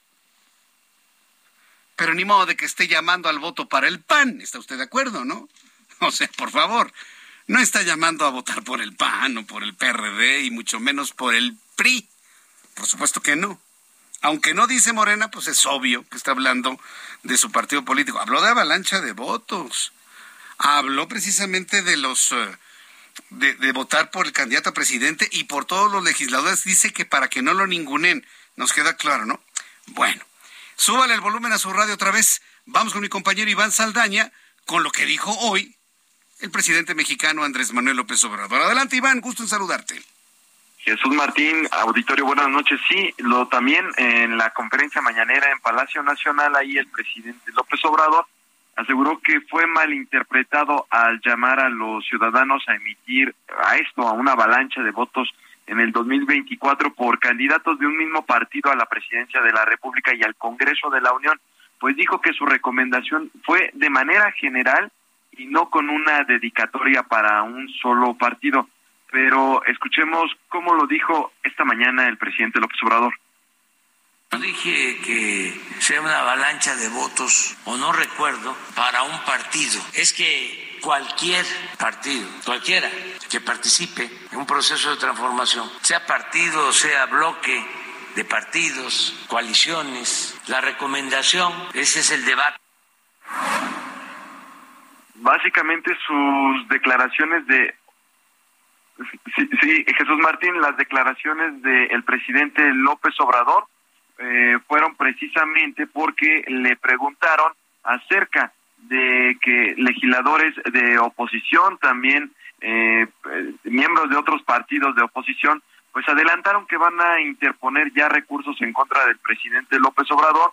Pero ni modo de que esté llamando al voto para el PAN. ¿Está usted de acuerdo, no? O sea, por favor, no está llamando a votar por el PAN o por el PRD y mucho menos por el PRI. Por supuesto que no. Aunque no dice Morena, pues es obvio que está hablando de su partido político. Habló de avalancha de votos. Habló precisamente de los eh, de, votar por el candidato a presidente y por todos los legisladores dice que para que no lo ningunen. Nos queda claro, ¿no? Bueno, súbale el volumen a su radio otra vez. Vamos con mi compañero Iván Saldaña con lo que dijo hoy el presidente mexicano Andrés Manuel López Obrador. Adelante, Iván, gusto en saludarte. Jesús Martín, auditorio, buenas noches. Sí, lo también en la conferencia mañanera en Palacio Nacional, ahí el presidente López Obrador aseguró que fue malinterpretado al llamar a los ciudadanos a emitir a esto, a una avalancha de votos en el 2024 por candidatos de un mismo partido a la presidencia de la República y al Congreso de la Unión, pues dijo que su recomendación fue de manera general y no con una dedicatoria para un solo partido. Pero escuchemos cómo lo dijo esta mañana el presidente López Obrador. No dije que sea una avalancha de votos, o no recuerdo, para un partido. Es que cualquier partido, cualquiera que participe en un proceso de transformación, sea partido, sea bloque de partidos, coaliciones, la recomendación, ese es el debate. Básicamente sus declaraciones de Sí, Jesús Martín, las declaraciones del presidente López Obrador eh, fueron precisamente porque le preguntaron acerca de que legisladores de oposición, también eh, miembros de otros partidos de oposición, pues adelantaron que van a interponer ya recursos en contra del presidente López Obrador.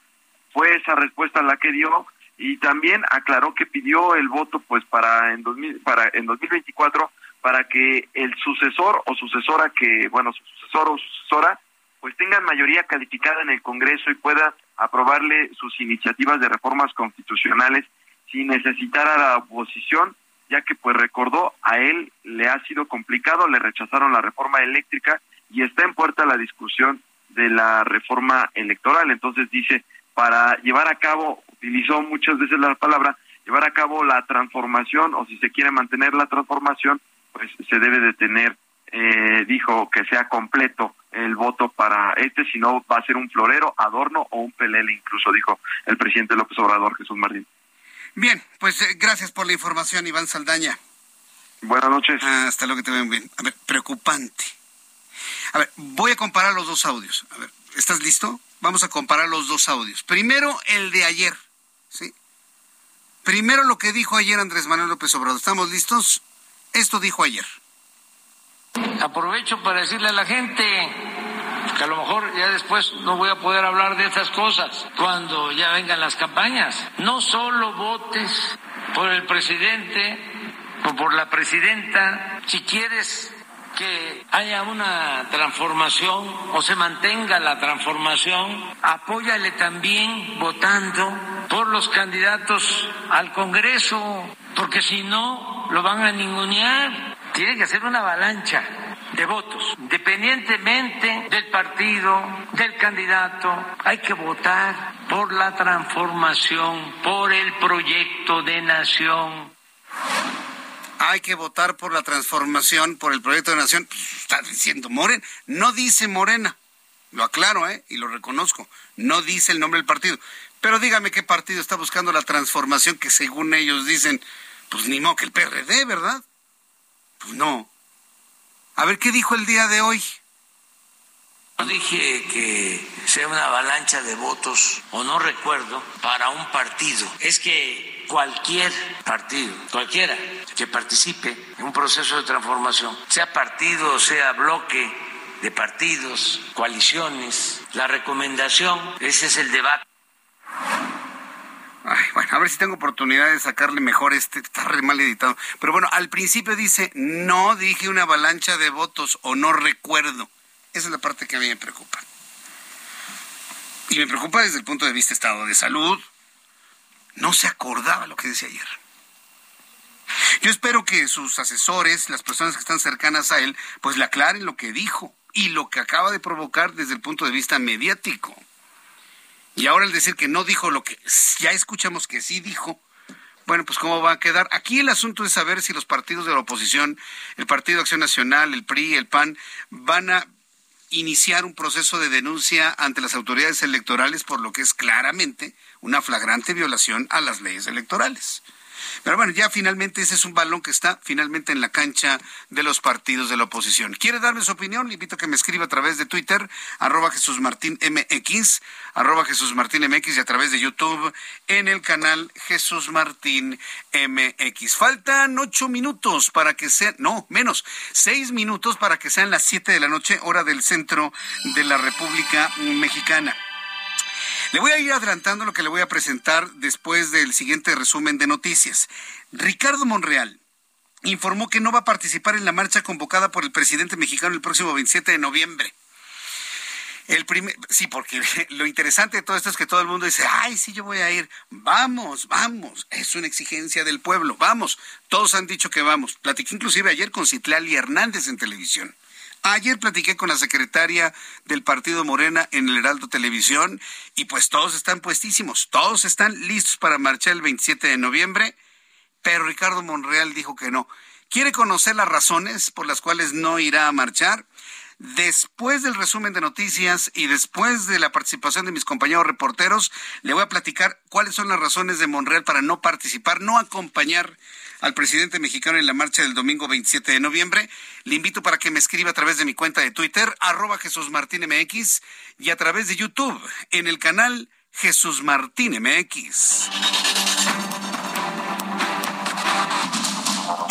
Fue esa respuesta la que dio y también aclaró que pidió el voto pues para en 2000, para en 2024 para que el sucesor o sucesora que bueno su sucesor o sucesora pues tengan mayoría calificada en el Congreso y pueda aprobarle sus iniciativas de reformas constitucionales sin necesitar a la oposición, ya que pues recordó a él le ha sido complicado, le rechazaron la reforma eléctrica y está en puerta la discusión de la reforma electoral. Entonces dice, para llevar a cabo, utilizó muchas veces la palabra, llevar a cabo la transformación o si se quiere mantener la transformación, pues se debe de tener, eh, dijo que sea completo el voto para este, si no va a ser un florero, adorno o un pelele, incluso dijo el presidente López Obrador, Jesús Martín. Bien, pues eh, gracias por la información, Iván Saldaña. Buenas noches. Ah, hasta luego que te ven bien. A ver, preocupante. A ver, voy a comparar los dos audios. A ver, ¿estás listo? Vamos a comparar los dos audios. Primero, el de ayer, ¿sí? Primero lo que dijo ayer Andrés Manuel López Obrador. ¿Estamos listos? Esto dijo ayer. Aprovecho para decirle a la gente que a lo mejor ya después no voy a poder hablar de estas cosas cuando ya vengan las campañas. No solo votes por el presidente o por la presidenta, si quieres que haya una transformación o se mantenga la transformación, apóyale también votando por los candidatos al Congreso, porque si no lo van a ningunear. Tiene que hacer una avalancha de votos, independientemente del partido, del candidato, hay que votar por la transformación, por el proyecto de nación. Hay que votar por la transformación, por el proyecto de nación. Está diciendo Morena. No dice Morena. Lo aclaro, ¿eh? Y lo reconozco. No dice el nombre del partido. Pero dígame qué partido está buscando la transformación que según ellos dicen, pues ni modo que el PRD, ¿verdad? Pues no. A ver, ¿qué dijo el día de hoy? No dije que sea una avalancha de votos, o no recuerdo, para un partido. Es que cualquier partido, cualquiera que participe en un proceso de transformación, sea partido, sea bloque de partidos, coaliciones, la recomendación, ese es el debate. Ay, bueno, a ver si tengo oportunidad de sacarle mejor este, está re mal editado. Pero bueno, al principio dice, no dije una avalancha de votos o no recuerdo. Esa es la parte que a mí me preocupa. Y me preocupa desde el punto de vista estado de salud. No se acordaba lo que decía ayer. Yo espero que sus asesores, las personas que están cercanas a él, pues le aclaren lo que dijo y lo que acaba de provocar desde el punto de vista mediático. Y ahora el decir que no dijo lo que ya escuchamos que sí dijo, bueno, pues cómo va a quedar. Aquí el asunto es saber si los partidos de la oposición, el Partido Acción Nacional, el PRI, el PAN, van a iniciar un proceso de denuncia ante las autoridades electorales por lo que es claramente una flagrante violación a las leyes electorales. Pero bueno, ya finalmente ese es un balón que está finalmente en la cancha de los partidos de la oposición. ¿Quiere darme su opinión? Le invito a que me escriba a través de Twitter, arroba Jesús Martín MX, arroba Jesús Martín MX y a través de YouTube en el canal Jesús Martín MX. Faltan ocho minutos para que sean, no, menos, seis minutos para que sean las siete de la noche, hora del centro de la República Mexicana. Le voy a ir adelantando lo que le voy a presentar después del siguiente resumen de noticias. Ricardo Monreal informó que no va a participar en la marcha convocada por el presidente mexicano el próximo 27 de noviembre. El primer, sí, porque [laughs] lo interesante de todo esto es que todo el mundo dice, ay, sí, yo voy a ir. Vamos, vamos. Es una exigencia del pueblo. Vamos. Todos han dicho que vamos. Platiqué inclusive ayer con Citlali Hernández en televisión. Ayer platiqué con la secretaria del Partido Morena en el Heraldo Televisión y pues todos están puestísimos, todos están listos para marchar el 27 de noviembre pero Ricardo Monreal dijo que no. ¿Quiere conocer las razones por las cuales no irá a marchar? Después del resumen de noticias y después de la participación de mis compañeros reporteros, le voy a platicar cuáles son las razones de Monreal para no participar, no acompañar al presidente mexicano en la marcha del domingo 27 de noviembre. Le invito para que me escriba a través de mi cuenta de Twitter, arroba Jesús Martín MX, y a través de YouTube, en el canal Jesús Martín MX.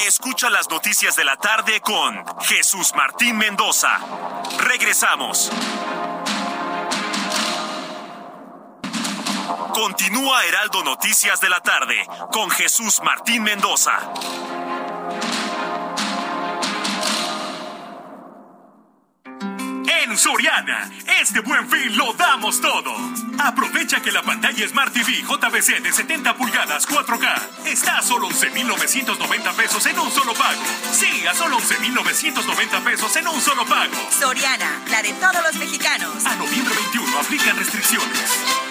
Escucha las noticias de la tarde con Jesús Martín Mendoza. Regresamos. Continúa Heraldo Noticias de la tarde con Jesús Martín Mendoza. En Soriana, este buen fin lo damos todo. Aprovecha que la pantalla Smart TV JBC de 70 pulgadas 4K está a solo 11,990 pesos en un solo pago. Sí, a solo 11,990 pesos en un solo pago. Soriana, la de todos los mexicanos. A noviembre 21 aplican restricciones.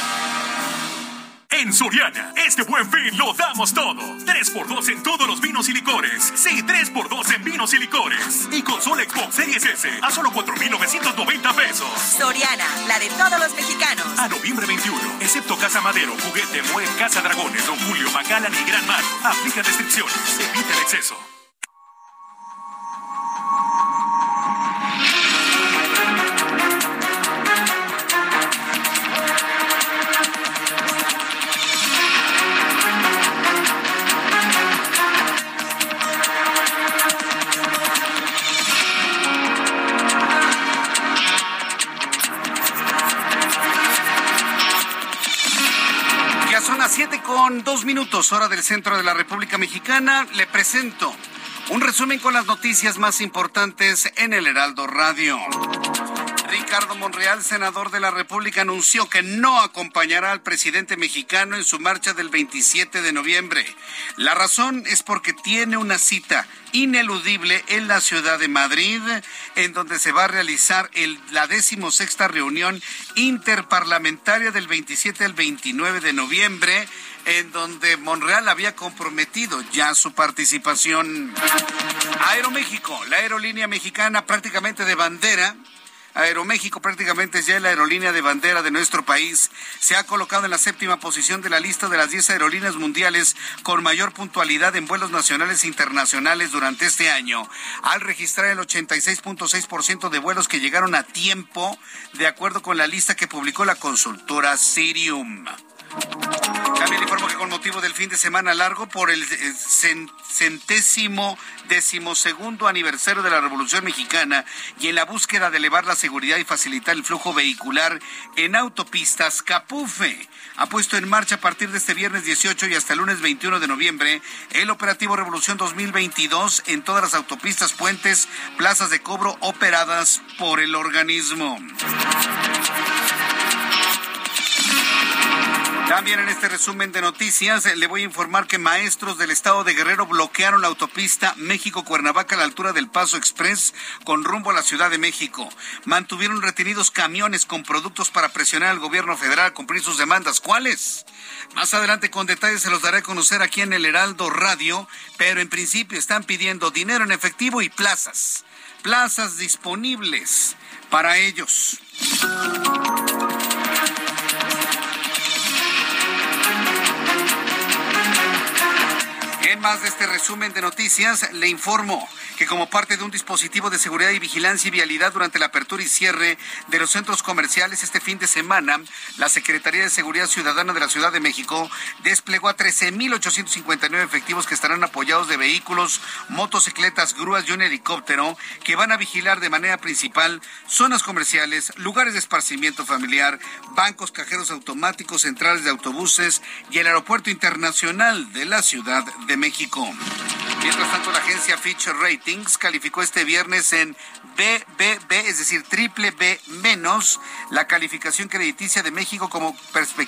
En Soriana, este buen fin lo damos todo. 3x2 en todos los vinos y licores. Sí, 3x2 en vinos y licores. Y consola Xbox Series S a solo 4,990 pesos. Soriana, la de todos los mexicanos. A noviembre 21, excepto Casa Madero, Juguete, Mue, Casa Dragones, Don Julio, Macallan y Gran Mar. Aplica restricciones. Evita el exceso. Con dos minutos, hora del centro de la República Mexicana. Le presento un resumen con las noticias más importantes en el Heraldo Radio. Ricardo Monreal, senador de la República, anunció que no acompañará al presidente mexicano en su marcha del 27 de noviembre. La razón es porque tiene una cita ineludible en la ciudad de Madrid, en donde se va a realizar el, la decimosexta reunión interparlamentaria del 27 al 29 de noviembre, en donde Monreal había comprometido ya su participación. Aeroméxico, la aerolínea mexicana prácticamente de bandera, Aeroméxico prácticamente es ya la aerolínea de bandera de nuestro país. Se ha colocado en la séptima posición de la lista de las 10 aerolíneas mundiales con mayor puntualidad en vuelos nacionales e internacionales durante este año, al registrar el 86.6% de vuelos que llegaron a tiempo, de acuerdo con la lista que publicó la consultora Sirium. También informo que con motivo del fin de semana largo por el eh, cen- centésimo decimosegundo aniversario de la Revolución Mexicana y en la búsqueda de elevar la seguridad y facilitar el flujo vehicular en autopistas, Capufe ha puesto en marcha a partir de este viernes 18 y hasta el lunes 21 de noviembre el operativo Revolución 2022 en todas las autopistas, puentes, plazas de cobro operadas por el organismo. También en este resumen de noticias le voy a informar que maestros del estado de Guerrero bloquearon la autopista México-Cuernavaca a la altura del Paso Express con rumbo a la Ciudad de México. Mantuvieron retenidos camiones con productos para presionar al gobierno federal a cumplir sus demandas. ¿Cuáles? Más adelante con detalles se los daré a conocer aquí en el Heraldo Radio, pero en principio están pidiendo dinero en efectivo y plazas. Plazas disponibles para ellos. Más de este resumen de noticias, le informo que como parte de un dispositivo de seguridad y vigilancia y vialidad durante la apertura y cierre de los centros comerciales este fin de semana, la Secretaría de Seguridad Ciudadana de la Ciudad de México desplegó a 13.859 efectivos que estarán apoyados de vehículos, motocicletas, grúas y un helicóptero que van a vigilar de manera principal zonas comerciales, lugares de esparcimiento familiar, bancos, cajeros automáticos, centrales de autobuses y el Aeropuerto Internacional de la Ciudad de México. Mientras tanto, la agencia Fitch Ratings calificó este viernes en BBB, es decir, triple B menos, la calificación crediticia de México como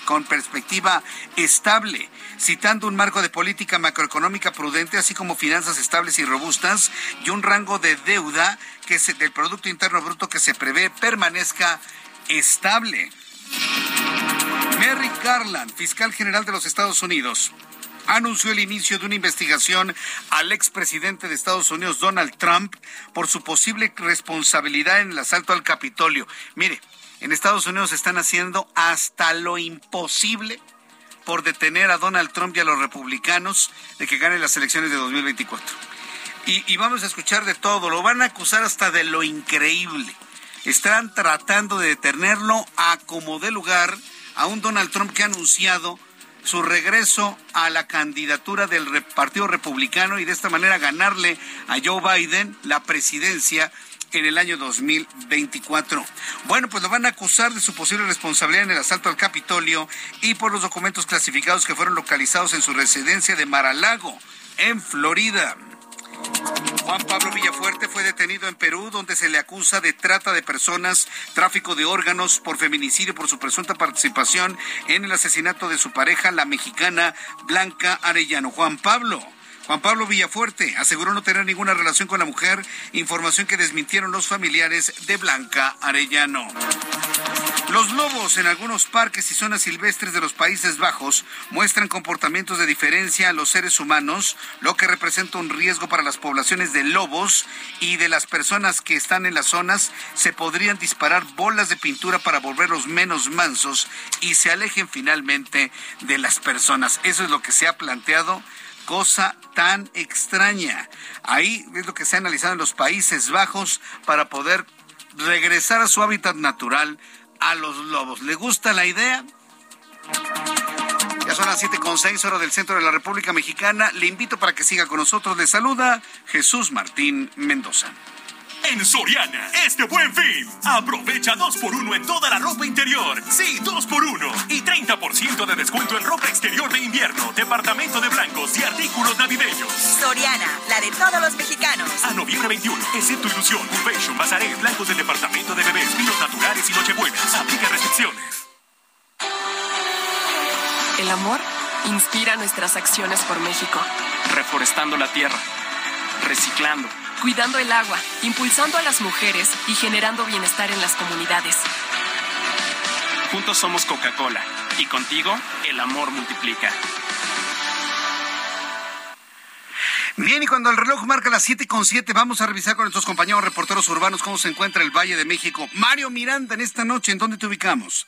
con perspectiva estable, citando un marco de política macroeconómica prudente, así como finanzas estables y robustas y un rango de deuda que del Producto Interno Bruto que se prevé permanezca estable. Merrick Garland, fiscal general de los Estados Unidos, anunció el inicio de una investigación al expresidente de Estados Unidos, Donald Trump, por su posible responsabilidad en el asalto al Capitolio. Mire, en Estados Unidos están haciendo hasta lo imposible por detener a Donald Trump y a los republicanos de que ganen las elecciones de 2024. Y, y vamos a escuchar de todo, lo van a acusar hasta de lo increíble. Están tratando de detenerlo a como de lugar a un Donald Trump que ha anunciado su regreso a la candidatura del Partido Republicano y de esta manera ganarle a Joe Biden la presidencia en el año 2024. Bueno, pues lo van a acusar de su posible responsabilidad en el asalto al Capitolio y por los documentos clasificados que fueron localizados en su residencia de Mar-a-Lago, en Florida. Juan Pablo Villafuerte fue detenido en Perú, donde se le acusa de trata de personas, tráfico de órganos por feminicidio por su presunta participación en el asesinato de su pareja, la mexicana Blanca Arellano. Juan Pablo. Juan Pablo Villafuerte aseguró no tener ninguna relación con la mujer, información que desmintieron los familiares de Blanca Arellano. Los lobos en algunos parques y zonas silvestres de los Países Bajos muestran comportamientos de diferencia a los seres humanos, lo que representa un riesgo para las poblaciones de lobos y de las personas que están en las zonas. Se podrían disparar bolas de pintura para volverlos menos mansos y se alejen finalmente de las personas. Eso es lo que se ha planteado cosa tan extraña. Ahí es lo que se ha analizado en los Países Bajos para poder regresar a su hábitat natural a los lobos. ¿Le gusta la idea? Ya son las siete con seis horas del centro de la República Mexicana. Le invito para que siga con nosotros. Le saluda Jesús Martín Mendoza. En Soriana, este buen fin, aprovecha 2 por 1 en toda la ropa interior. Sí, 2 por 1 y 30% de descuento en ropa exterior de invierno, departamento de blancos y artículos navideños. Soriana, la de todos los mexicanos. A noviembre 21, excepto Ilusión, Fashion, Bazaré, blancos del departamento de bebés, vinos naturales y nochebuenas. Aplica restricciones. El amor inspira nuestras acciones por México. Reforestando la tierra, reciclando cuidando el agua, impulsando a las mujeres y generando bienestar en las comunidades. Juntos somos Coca-Cola y contigo el amor multiplica. Bien, y cuando el reloj marca las siete con siete, vamos a revisar con nuestros compañeros reporteros urbanos cómo se encuentra el Valle de México. Mario Miranda, en esta noche, ¿en dónde te ubicamos?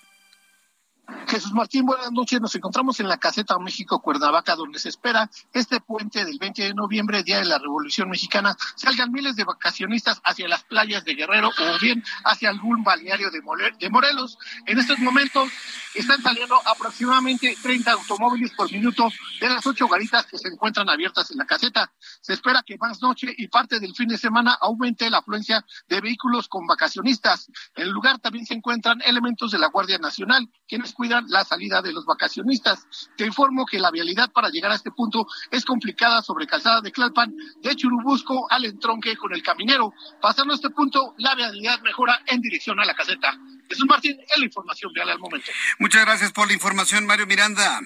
Jesús Martín, buenas noches. Nos encontramos en la caseta México Cuernavaca, donde se espera este puente del 20 de noviembre, Día de la Revolución Mexicana, salgan miles de vacacionistas hacia las playas de Guerrero o bien hacia algún balneario de, Morelos. En estos momentos están saliendo aproximadamente 30 automóviles por minuto de las ocho garitas que se encuentran abiertas en la caseta. Se espera que más noche y parte del fin de semana aumente la afluencia de vehículos con vacacionistas. En el lugar también se encuentran elementos de la Guardia Nacional, quienes cuidan la salida de los vacacionistas. Te informo que la vialidad para llegar a este punto es complicada sobre calzada de Clalpan, de Churubusco al entronque con el caminero. Pasando este punto, la vialidad mejora en dirección a la caseta. Jesús Martín, es la información real al momento. Muchas gracias por la información, Mario Miranda.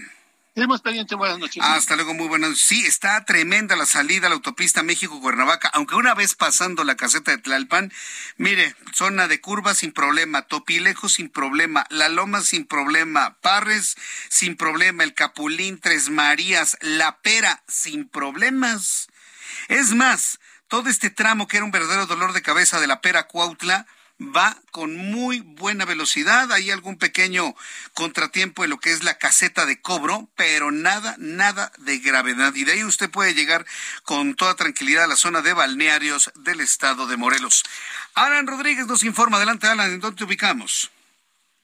Pendiente, buenas noches. Hasta luego, muy buenas noches. Sí, está tremenda la salida a la autopista México-Cuernavaca, aunque una vez pasando la caseta de Tlalpan, mire, zona de curva sin problema, Topilejo sin problema, La Loma sin problema, Parres sin problema, El Capulín, Tres Marías, La Pera sin problemas. Es más, todo este tramo que era un verdadero dolor de cabeza de La Pera Cuautla, va con muy buena velocidad. Hay algún pequeño contratiempo en lo que es la caseta de cobro, pero nada, nada de gravedad. Y de ahí usted puede llegar con toda tranquilidad a la zona de balnearios del estado de Morelos. Alan Rodríguez nos informa. Adelante, Alan, ¿en dónde te ubicamos?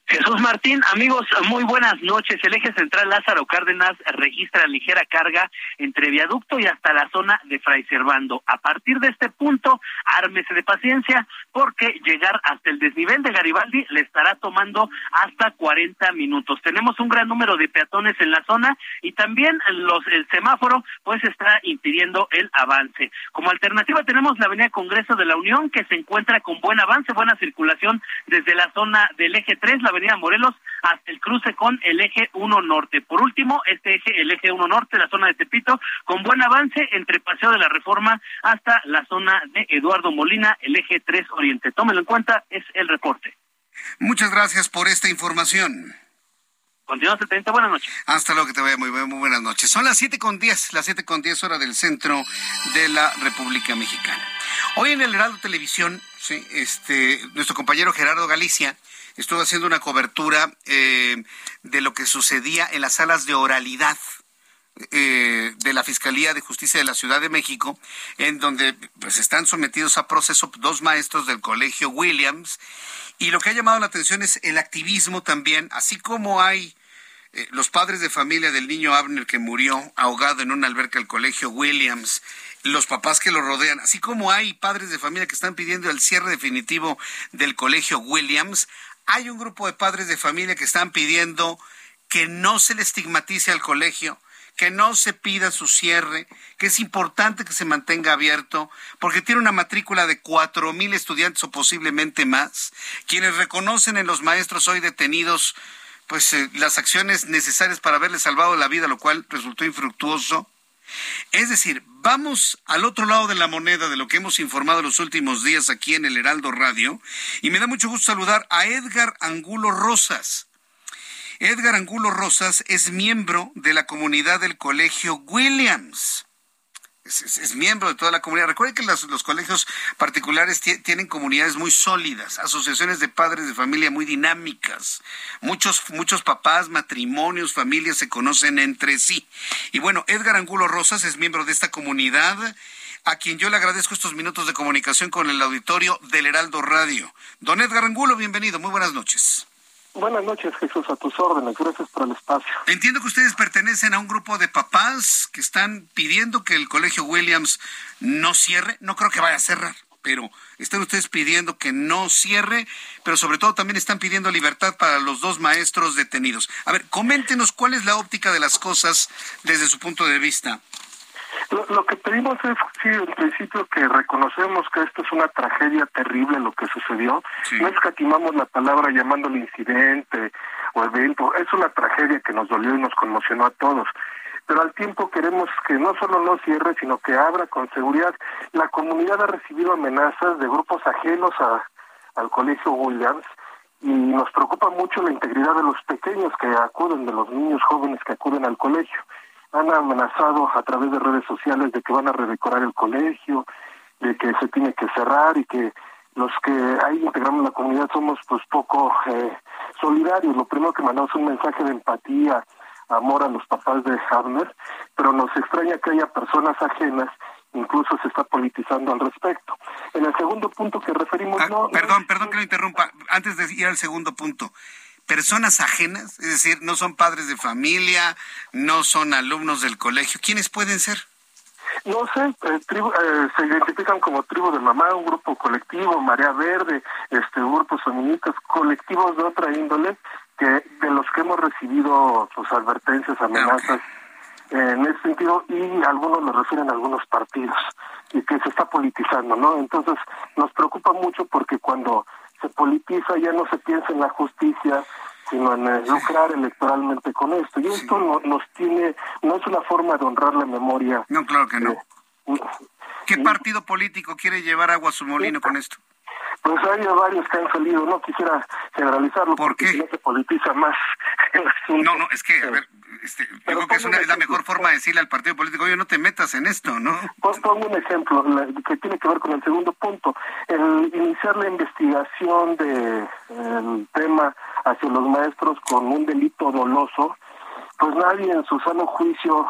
Jesús Martín, amigos, muy buenas noches. El eje central Lázaro Cárdenas registra ligera carga entre viaducto y hasta la zona de Fray Servando. A partir de este punto, ármese de paciencia porque llegar hasta el desnivel de Garibaldi le estará tomando hasta 40 minutos. Tenemos un gran número de peatones en la zona y también los el semáforo pues está impidiendo el avance. Como alternativa tenemos la Avenida Congreso de la Unión que se encuentra con buen avance, buena circulación desde la zona del eje 3, la Avenida Morelos hasta el cruce con el eje 1 norte. Por último, este eje, el eje 1 norte, la zona de Tepito, con buen avance entre Paseo de la Reforma hasta la zona de Eduardo Molina, el eje 3 oriente. Tómelo en cuenta, es el reporte. Muchas gracias por esta información. Continuamos 70, buenas noches. Hasta luego, que te vaya muy, muy buenas noches. Son las siete con diez, las siete con diez hora del centro de la República Mexicana. Hoy en el Heraldo Televisión, sí, este, nuestro compañero Gerardo Galicia estuvo haciendo una cobertura eh, de lo que sucedía en las salas de oralidad. Eh, de la Fiscalía de Justicia de la Ciudad de México, en donde pues están sometidos a proceso dos maestros del Colegio Williams. Y lo que ha llamado la atención es el activismo también, así como hay eh, los padres de familia del niño Abner que murió ahogado en una alberca del Colegio Williams, los papás que lo rodean, así como hay padres de familia que están pidiendo el cierre definitivo del Colegio Williams, hay un grupo de padres de familia que están pidiendo que no se le estigmatice al colegio, que no se pida su cierre, que es importante que se mantenga abierto, porque tiene una matrícula de cuatro mil estudiantes o posiblemente más, quienes reconocen en los maestros hoy detenidos pues eh, las acciones necesarias para haberle salvado la vida, lo cual resultó infructuoso. Es decir, vamos al otro lado de la moneda de lo que hemos informado los últimos días aquí en el Heraldo Radio y me da mucho gusto saludar a Edgar Angulo Rosas. Edgar Angulo Rosas es miembro de la comunidad del Colegio Williams es, miembro de toda la comunidad. Recuerden que los, colegios particulares tienen comunidades muy sólidas, asociaciones de padres de familia muy dinámicas. Muchos, muchos papás, matrimonios, familias se conocen entre sí. Y bueno, Edgar Angulo Rosas es miembro de esta comunidad a quien yo le agradezco estos minutos de comunicación con el auditorio del Heraldo Radio. Don Edgar Angulo, bienvenido, muy buenas noches. Buenas noches, Jesús, a tus órdenes. Gracias por el espacio. Entiendo que ustedes pertenecen a un grupo de papás que están pidiendo que el Colegio Williams no cierre. No creo que vaya a cerrar, pero están ustedes pidiendo que no cierre, pero sobre todo también están pidiendo libertad para los dos maestros detenidos. A ver, coméntenos cuál es la óptica de las cosas desde su punto de vista. Lo, que pedimos es, sí, en principio que reconocemos que esto es una tragedia terrible lo que sucedió. No escatimamos la palabra llamándolo incidente o evento. Es una tragedia que nos dolió y nos conmocionó a todos. Pero al tiempo queremos que no solo no cierre, sino que abra con seguridad. La comunidad ha recibido amenazas de grupos ajenos a, al Colegio Williams y nos preocupa mucho la integridad de los pequeños que acuden, de los niños jóvenes que acuden al colegio han amenazado a través de redes sociales de que van a redecorar el colegio, de que se tiene que cerrar y que los que ahí integramos la comunidad somos pues poco eh, solidarios. Lo primero que mandamos es un mensaje de empatía, amor a los papás de Harner, pero nos extraña que haya personas ajenas incluso se está politizando al respecto. En el segundo punto que referimos... Ah, no, perdón, perdón que lo interrumpa. Antes de ir al segundo punto, personas ajenas, es decir, no son padres de familia, no son alumnos del colegio. ¿Quiénes pueden ser? No sé, eh, eh, se identifican como tribu de mamá, un grupo colectivo, Marea Verde, este grupos feministas, colectivos de otra índole, que de los que hemos recibido pues advertencias, amenazas en ese sentido y algunos lo refieren a algunos partidos y que se está politizando, ¿no? Entonces nos preocupa mucho porque cuando se politiza, ya no se piensa en la justicia, sino en lucrar electoralmente con esto. Y esto no, nos tiene, no es una forma de honrar la memoria. No, claro que no. Eh, ¿Qué partido político quiere llevar agua a su molino con esto? Pues hay varios que han salido, no quisiera generalizarlo. ¿Por qué? No se politiza más [laughs] No, no, es que, a ver, este, yo creo que es, una, la mejor forma de decirle al partido político, oye, no te metas en esto, ¿no? Pues pongo un ejemplo que tiene que ver con el segundo punto. El iniciar la investigación del el tema hacia los maestros con un delito doloso, pues nadie en su sano juicio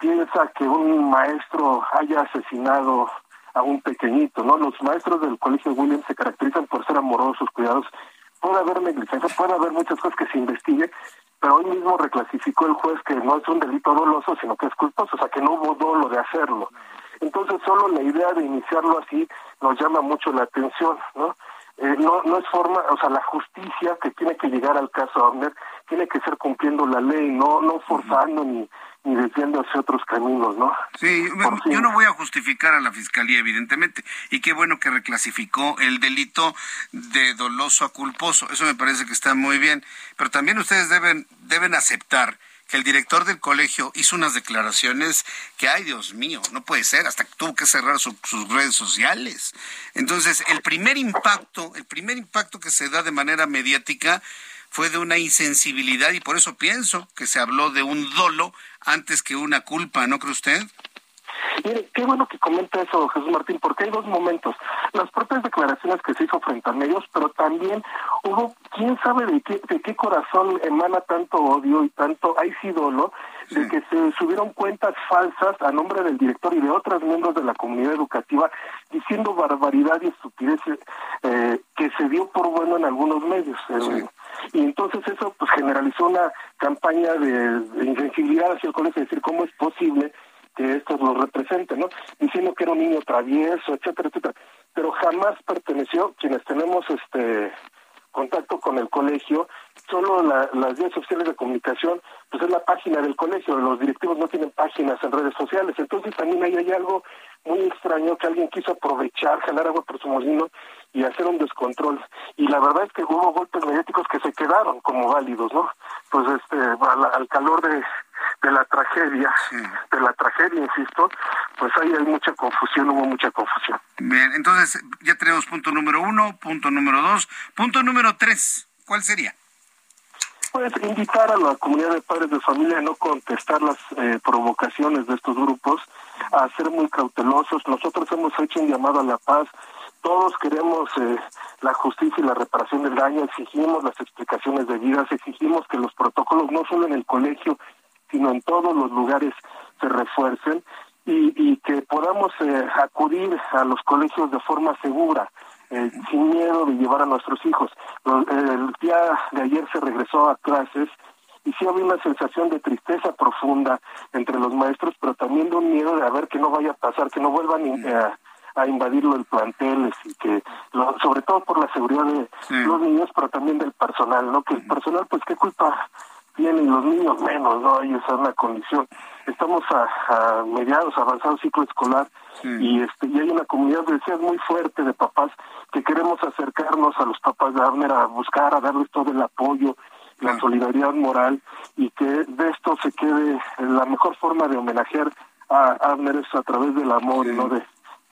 piensa que un maestro haya asesinado a un pequeñito, ¿no? Los maestros del Colegio Williams se caracterizan por ser amorosos, cuidados, puede haber negligencia, puede haber muchas cosas que se investigue, pero hoy mismo reclasificó el juez que no es un delito doloso, sino que es culposo, o sea, que no hubo dolo de hacerlo. Entonces, solo la idea de iniciarlo así nos llama mucho la atención, ¿no? Eh, no, no es forma, o sea, la justicia que tiene que llegar al caso Abner tiene que ser cumpliendo la ley, no no forzando ni, ni desviando hacia otros caminos, ¿no? Sí, yo no voy a justificar a la fiscalía, evidentemente, y qué bueno que reclasificó el delito de doloso a culposo, eso me parece que está muy bien, pero también ustedes deben deben aceptar que el director del colegio hizo unas declaraciones que, ay Dios mío, no puede ser, hasta que tuvo que cerrar sus redes sociales. Entonces, el primer impacto, el primer impacto que se da de manera mediática fue de una insensibilidad y por eso pienso que se habló de un dolo antes que una culpa, ¿no cree usted? Mire, qué bueno que comenta eso, Jesús Martín, porque hay dos momentos. Las propias declaraciones que se hizo frente a medios, pero también hubo, quién sabe de qué, de qué corazón emana tanto odio y tanto, hay sí dolo, de que se subieron cuentas falsas a nombre del director y de otros miembros de la comunidad educativa diciendo barbaridad y estupidez eh, que se dio por bueno en algunos medios. Eh, y entonces eso pues generalizó una campaña de, de insensibilidad hacia el colegio, es decir, ¿cómo es posible que estos lo representen, ¿no? Diciendo que era un niño travieso, etcétera, etcétera. Pero jamás perteneció, quienes tenemos este contacto con el colegio, solo las vías sociales de comunicación, pues es la página del colegio, los directivos no tienen páginas en redes sociales, entonces también ahí hay algo muy extraño que alguien quiso aprovechar, jalar agua por su molino y hacer un descontrol. Y la verdad es que hubo golpes mediáticos que se quedaron como válidos, ¿no? Pues este, al calor de, de la tragedia, de la tragedia, insisto, pues ahí hay mucha confusión, hubo mucha confusión. Bien, entonces ya tenemos punto número uno, punto número dos, punto número tres, ¿cuál sería? Pues invitar a la comunidad de padres de familia a no contestar las eh, provocaciones de estos grupos, a ser muy cautelosos. Nosotros hemos hecho un llamado a la paz. Todos queremos eh, la justicia y la reparación del daño, exigimos las explicaciones debidas, exigimos que los protocolos no solo en el colegio sino en todos los lugares se refuercen y, y que podamos eh, acudir a los colegios de forma segura, eh, sin miedo de llevar a nuestros hijos. El día de ayer se regresó a clases y sí había una sensación de tristeza profunda entre los maestros, pero también de un miedo de a ver que no vaya a pasar, que no vuelvan a, a invadirlo el plantel y que sobre todo por la seguridad de los niños pero también del personal no que el personal pues qué culpa tienen los niños menos, ¿no? Y esa es una condición. Estamos a, mediados, avanzados ciclo escolar y este y hay una comunidad, decía, muy fuerte de papás que queremos acercarnos a los papás de Abner a buscar, a darles todo el apoyo, la solidaridad moral y que de esto se quede la mejor forma de homenajear a Abner es a través del amor y no de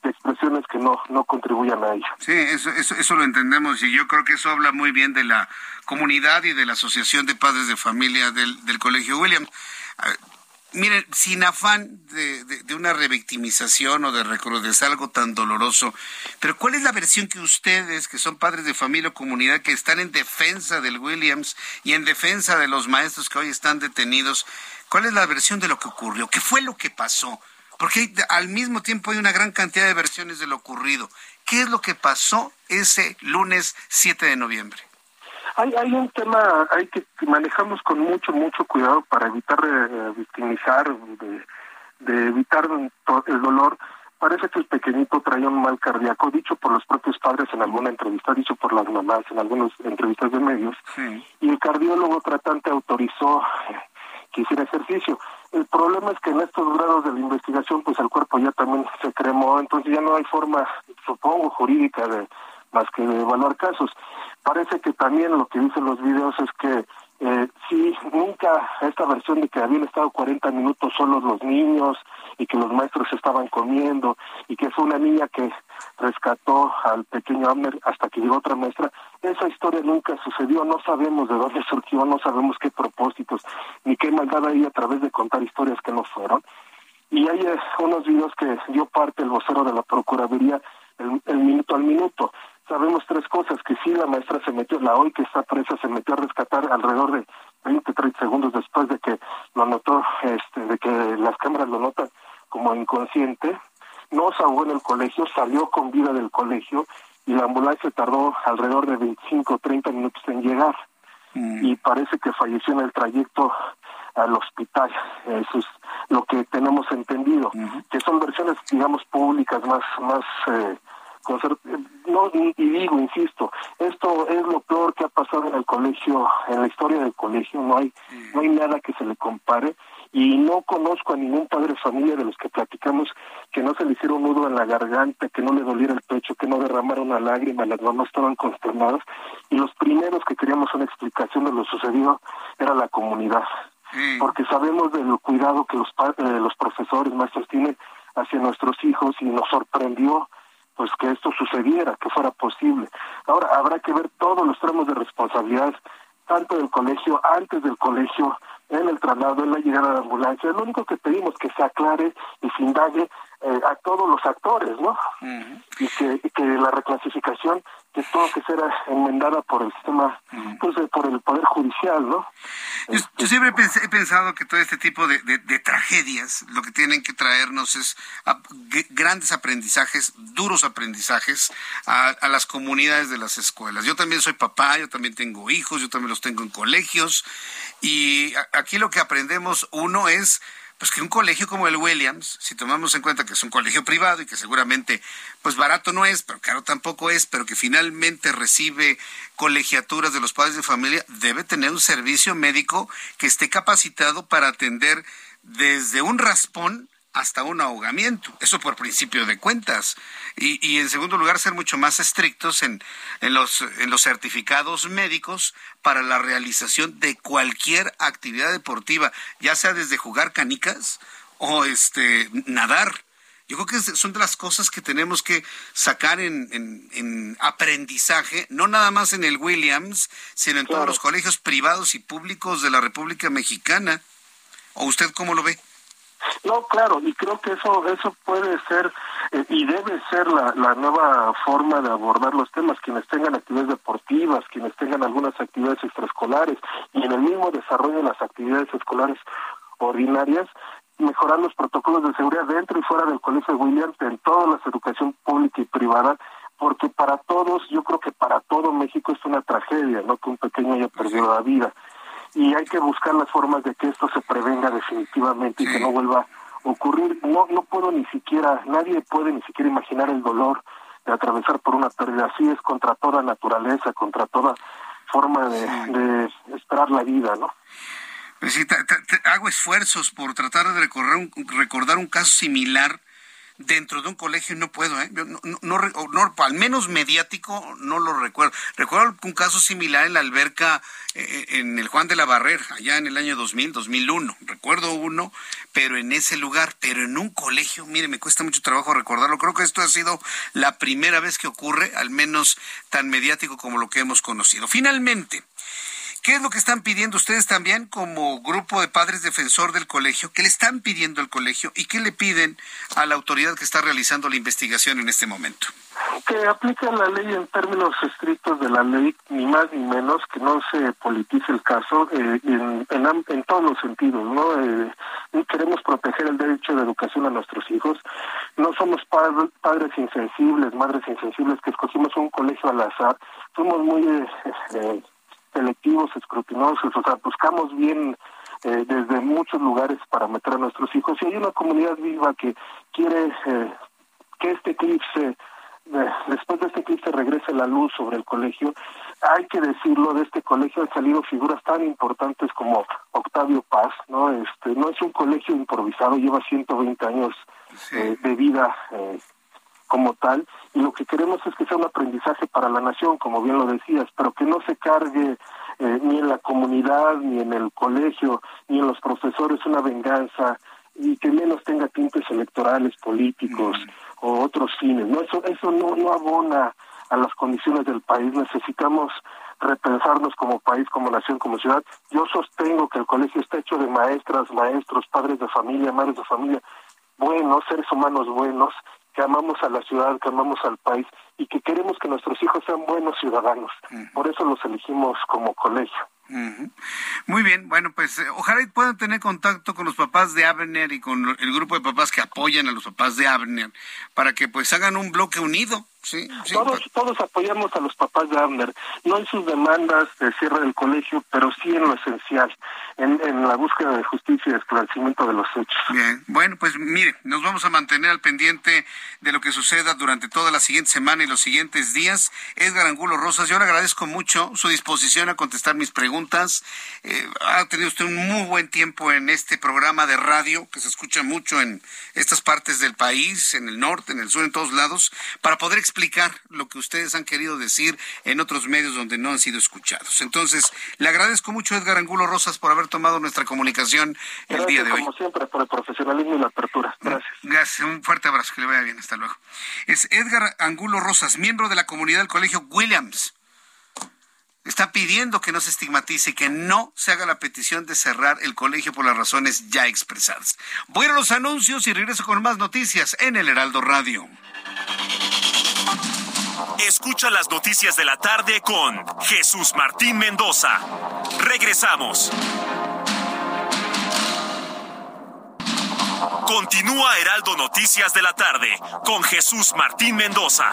expresiones que no, no contribuyan a ello. Sí, eso, eso, eso lo entendemos y yo creo que eso habla muy bien de la comunidad y de la Asociación de Padres de Familia del, del Colegio Williams. Miren, sin afán de, de, una revictimización o de recrudecer algo tan doloroso, pero ¿cuál es la versión que ustedes, que son padres de familia o comunidad, que están en defensa del Williams y en defensa de los maestros que hoy están detenidos, cuál es la versión de lo que ocurrió? ¿Qué fue lo que pasó? Porque al mismo tiempo hay una gran cantidad de versiones de lo ocurrido. ¿Qué es lo que pasó ese lunes 7 de noviembre? Hay, hay un tema hay que, manejamos con mucho, mucho cuidado para evitar eh, victimizar, de, evitar el dolor. Parece que el pequeñito traía un mal cardíaco, dicho por los propios padres en alguna entrevista, dicho por las mamás en algunas entrevistas de medios. Y el cardiólogo tratante autorizó que hiciera ejercicio. El problema es que en estos grados de la investigación, pues el cuerpo ya también se cremó, entonces ya no hay forma, supongo, jurídica de más que de evaluar casos. Parece que también lo que dicen los videos es que eh, sí, nunca esta versión de que habían estado 40 minutos solos los niños y que los maestros estaban comiendo y que fue una niña que rescató al pequeño Amner hasta que llegó otra maestra, esa historia nunca sucedió, no sabemos de dónde [laughs] surgió, no sabemos qué propósitos, ni qué maldad hay a través de contar historias que no fueron. Y hay eh, unos videos que dio parte el vocero de la Procuraduría el minuto al minuto sabemos tres cosas, que sí la maestra se metió, la hoy que está presa se metió a rescatar alrededor de 20, 30 segundos después de que lo notó, este, de que las cámaras lo notan como inconsciente, no se ahogó en el colegio, salió con vida del colegio y la ambulancia tardó alrededor de 25 o 30 minutos en llegar mm. y parece que falleció en el trayecto al hospital. Eso es lo que tenemos entendido, que son versiones, digamos, públicas más, más eh, no, y, digo, insisto, esto es lo peor que ha pasado en el colegio, en la historia del colegio, no hay, no hay nada que se le compare y no conozco a ningún padre de familia de los que platicamos que no se le hiciera un nudo en la garganta, que no le doliera el pecho, que no derramara una lágrima, las mamás estaban consternadas y los primeros que queríamos una explicación de lo sucedido era la comunidad, porque sabemos del cuidado que los, eh, los profesores, maestros tienen hacia nuestros hijos y nos sorprendió pues que esto sucediera, que fuera posible. Ahora habrá que ver todos los tramos de responsabilidad, tanto del colegio, antes del colegio, en el traslado, en la llegada de la ambulancia. Lo único que pedimos que se aclare y se indague eh, a todos los actores, ¿no? Y que, que la reclasificación que todo que ser enmendada por el sistema, pues eh, por el Poder Judicial, ¿no? Yo, este, siempre he pensado que todo este tipo de, de, tragedias lo que tienen que traernos es grandes aprendizajes, duros aprendizajes a, a, las comunidades de las escuelas. Yo también soy papá, yo también tengo hijos, yo también los tengo en colegios y aquí lo que aprendemos uno es pues que un colegio como el Williams, si tomamos en cuenta que es un colegio privado y que seguramente pues barato no es, pero caro tampoco es, pero que finalmente recibe colegiaturas de los padres de familia, debe tener un servicio médico que esté capacitado para atender desde un raspón hasta un ahogamiento. Eso por principio de cuentas. Y, y en segundo lugar, ser mucho más estrictos en, en, los, en los certificados médicos para la realización de cualquier actividad deportiva, ya sea desde jugar canicas o este nadar. Yo creo que son de las cosas que tenemos que sacar en, en, aprendizaje, no nada más en el Williams, sino en todos los colegios privados y públicos de la República Mexicana. ¿O usted cómo lo ve? No, claro, y creo que eso eso puede ser eh, y debe ser la, la nueva forma de abordar los temas. Quienes tengan actividades deportivas, quienes tengan algunas actividades extraescolares y en el mismo desarrollo de las actividades escolares ordinarias, mejorar los protocolos de seguridad dentro y fuera del Colegio de Williams, en toda la educación pública y privada, porque para todos, yo creo que para todo México es una tragedia, ¿no? Que un pequeño haya perdido la vida y hay que buscar las formas de que esto se prevenga definitivamente y que no vuelva a ocurrir. No, no puedo ni siquiera, nadie puede ni siquiera imaginar el dolor de atravesar por una pérdida así, es contra toda naturaleza, contra toda forma de, esperar la vida, ¿no? Pues sí, hago esfuerzos por tratar de recordar un, recordar un caso similar dentro de un colegio no puedo, ¿eh? no, no, al menos mediático no lo recuerdo. Recuerdo un caso similar en la alberca eh, en el Juan de la Barrera, allá en el año 2000, 2001. Recuerdo uno, pero en ese lugar, pero en un colegio, mire, me cuesta mucho trabajo recordarlo. Creo que esto ha sido la primera vez que ocurre, al menos tan mediático como lo que hemos conocido. Finalmente, ¿Qué es lo que están pidiendo ustedes también como grupo de padres defensor del colegio? ¿Qué le están pidiendo al colegio y qué le piden a la autoridad que está realizando la investigación en este momento? Que aplique la ley en términos estrictos de la ley, ni más ni menos, que no se politice el caso eh, en, en, todos los sentidos, ¿no? Eh, queremos proteger el derecho de educación a nuestros hijos. No somos padres insensibles, madres insensibles que escogimos un colegio al azar. Somos muy eh, selectivos, escrutinosos, o sea, buscamos bien eh, desde muchos lugares para meter a nuestros hijos. Y hay una comunidad viva que quiere eh, que este eclipse, eh, después de este eclipse regrese la luz sobre el colegio. Hay que decirlo, de este colegio han salido figuras tan importantes como Octavio Paz, ¿no? Este, no es un colegio improvisado, lleva 120 años de vida como tal y lo que queremos es que sea un aprendizaje para la nación, como bien lo decías, pero que no se cargue eh, ni en la comunidad, ni en el colegio, ni en los profesores una venganza y que menos tenga tintes electorales, políticos o otros fines. No, eso, eso no, no abona a las condiciones del país. Necesitamos repensarnos como país, como nación, como ciudad. Yo sostengo que el colegio está hecho de maestras, maestros, padres de familia, madres de familia, buenos, seres humanos buenos, que amamos a la ciudad, que amamos al país y que queremos que nuestros hijos sean buenos ciudadanos. Por eso los elegimos como colegio. Muy bien, bueno, pues eh, ojalá puedan tener contacto con los papás de Abner y con el grupo de papás que apoyan a los papás de Abner para que pues hagan un bloque unido Sí, todos, todos apoyamos a los papás de Abner, no en sus demandas de cierre del colegio, pero sí en lo esencial, en, la búsqueda de justicia y esclarecimiento de los hechos. Bien, bueno, pues mire, nos vamos a mantener al pendiente de lo que suceda durante toda la siguiente semana y los siguientes días. Edgar Angulo Rosas, yo le agradezco mucho su disposición a contestar mis preguntas. Eh, ha tenido usted un muy buen tiempo en este programa de radio que se escucha mucho en estas partes del país, en el norte, en el sur, en todos lados, para poder explicar lo que ustedes han querido decir en otros medios donde no han sido escuchados. Entonces, le agradezco mucho Edgar Angulo Rosas por haber tomado nuestra comunicación el día de hoy. Como siempre, por el profesionalismo y la apertura. Gracias. Gracias, un fuerte abrazo, que le vaya bien, hasta luego. Es Edgar Angulo Rosas, miembro de la comunidad del Colegio Williams está pidiendo que no se estigmatice y que no se haga la petición de cerrar el colegio por las razones ya expresadas. Voy los anuncios y regreso con más noticias en el Heraldo Radio. Escucha las noticias de la tarde con Jesús Martín Mendoza. Regresamos. Continúa Heraldo Noticias de la tarde con Jesús Martín Mendoza.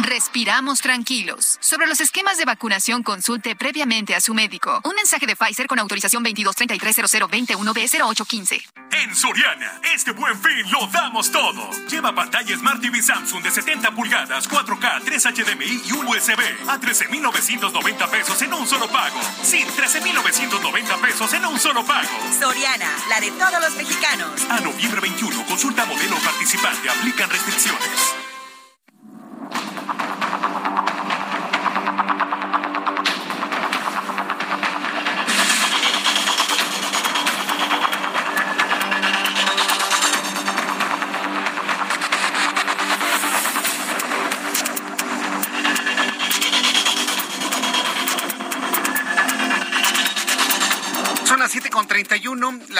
respiramos tranquilos. Sobre los esquemas de vacunación, consulte previamente a su médico. Un mensaje de Pfizer con autorización 22330021B0815. En Soriana, este buen fin lo damos todo. Lleva pantalla Smart TV Samsung de 70 pulgadas, 4K, 3 HDMI y un USB a 13,990 pesos en un solo pago. Sí, 13,990 pesos en un solo pago. Soriana, la de todos los mexicanos. A noviembre 21, consulta modelo participante, aplican restricciones.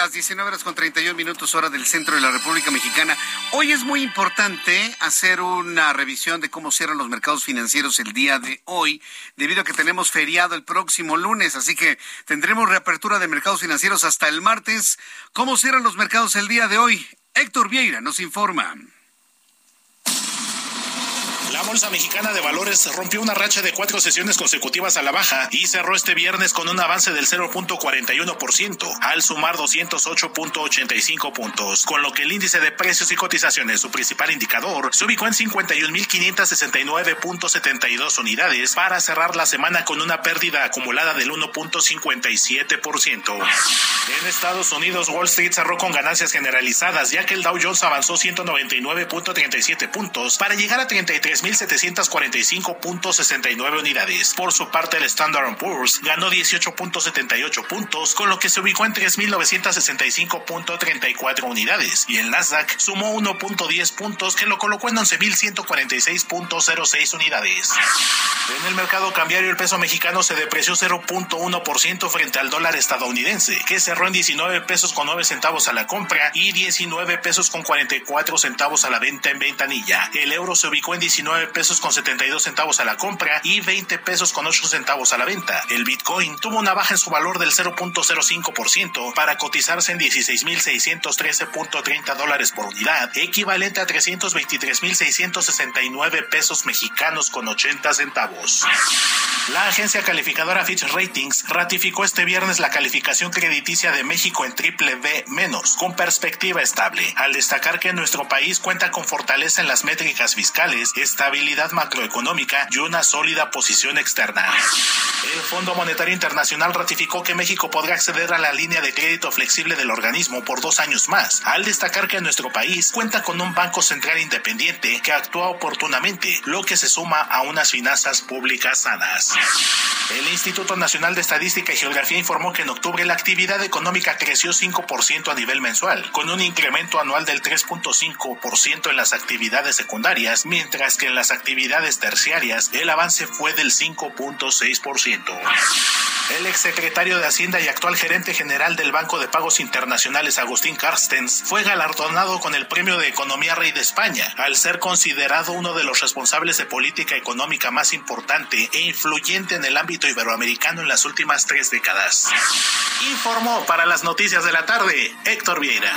Las 19 horas con 31 minutos hora del centro de la República Mexicana. Hoy es muy importante hacer una revisión de cómo cierran los mercados financieros el día de hoy, debido a que tenemos feriado el próximo lunes, así que tendremos reapertura de mercados financieros hasta el martes. ¿Cómo cierran los mercados el día de hoy? Héctor Vieira nos informa. Bolsa Mexicana de Valores rompió una racha de cuatro sesiones consecutivas a la baja y cerró este viernes con un avance del 0.41% al sumar 208.85 puntos, con lo que el índice de precios y cotizaciones, su principal indicador, se ubicó en 51.569.72 unidades para cerrar la semana con una pérdida acumulada del 1.57%. En Estados Unidos, Wall Street cerró con ganancias generalizadas, ya que el Dow Jones avanzó 199.37 puntos para llegar a 33 1.745.69 unidades. Por su parte, el Standard Poor's ganó 18.78 puntos, con lo que se ubicó en 3.965.34 unidades, y el Nasdaq sumó 1.10 puntos, que lo colocó en 11.146.06 unidades. En el mercado cambiario, el peso mexicano se depreció 0.1% frente al dólar estadounidense, que cerró en 19 pesos con 9 centavos a la compra y 19 pesos con 44 centavos a la venta en ventanilla. El euro se ubicó en 19 pesos con 72 centavos a la compra y 20 pesos con 8 centavos a la venta. El Bitcoin tuvo una baja en su valor del 0.05% para cotizarse en 16.613.30 dólares por unidad, equivalente a 323.669 pesos mexicanos con 80 centavos. La agencia calificadora Fitch Ratings ratificó este viernes la calificación crediticia de México en triple B menos, con perspectiva estable, al destacar que nuestro país cuenta con fortaleza en las métricas fiscales, está estabilidad macroeconómica y una sólida posición externa. El Fondo Monetario Internacional ratificó que México podrá acceder a la línea de crédito flexible del organismo por dos años más, al destacar que nuestro país cuenta con un Banco Central independiente que actúa oportunamente, lo que se suma a unas finanzas públicas sanas. El Instituto Nacional de Estadística y Geografía informó que en octubre la actividad económica creció 5% a nivel mensual, con un incremento anual del 3.5% en las actividades secundarias, mientras que en las actividades terciarias el avance fue del 5.6%. El exsecretario de Hacienda y actual gerente general del Banco de Pagos Internacionales, Agustín Carstens, fue galardonado con el Premio de Economía Rey de España, al ser considerado uno de los responsables de política económica más importante e influyente en el ámbito iberoamericano en las últimas tres décadas. Informó para las noticias de la tarde Héctor Vieira.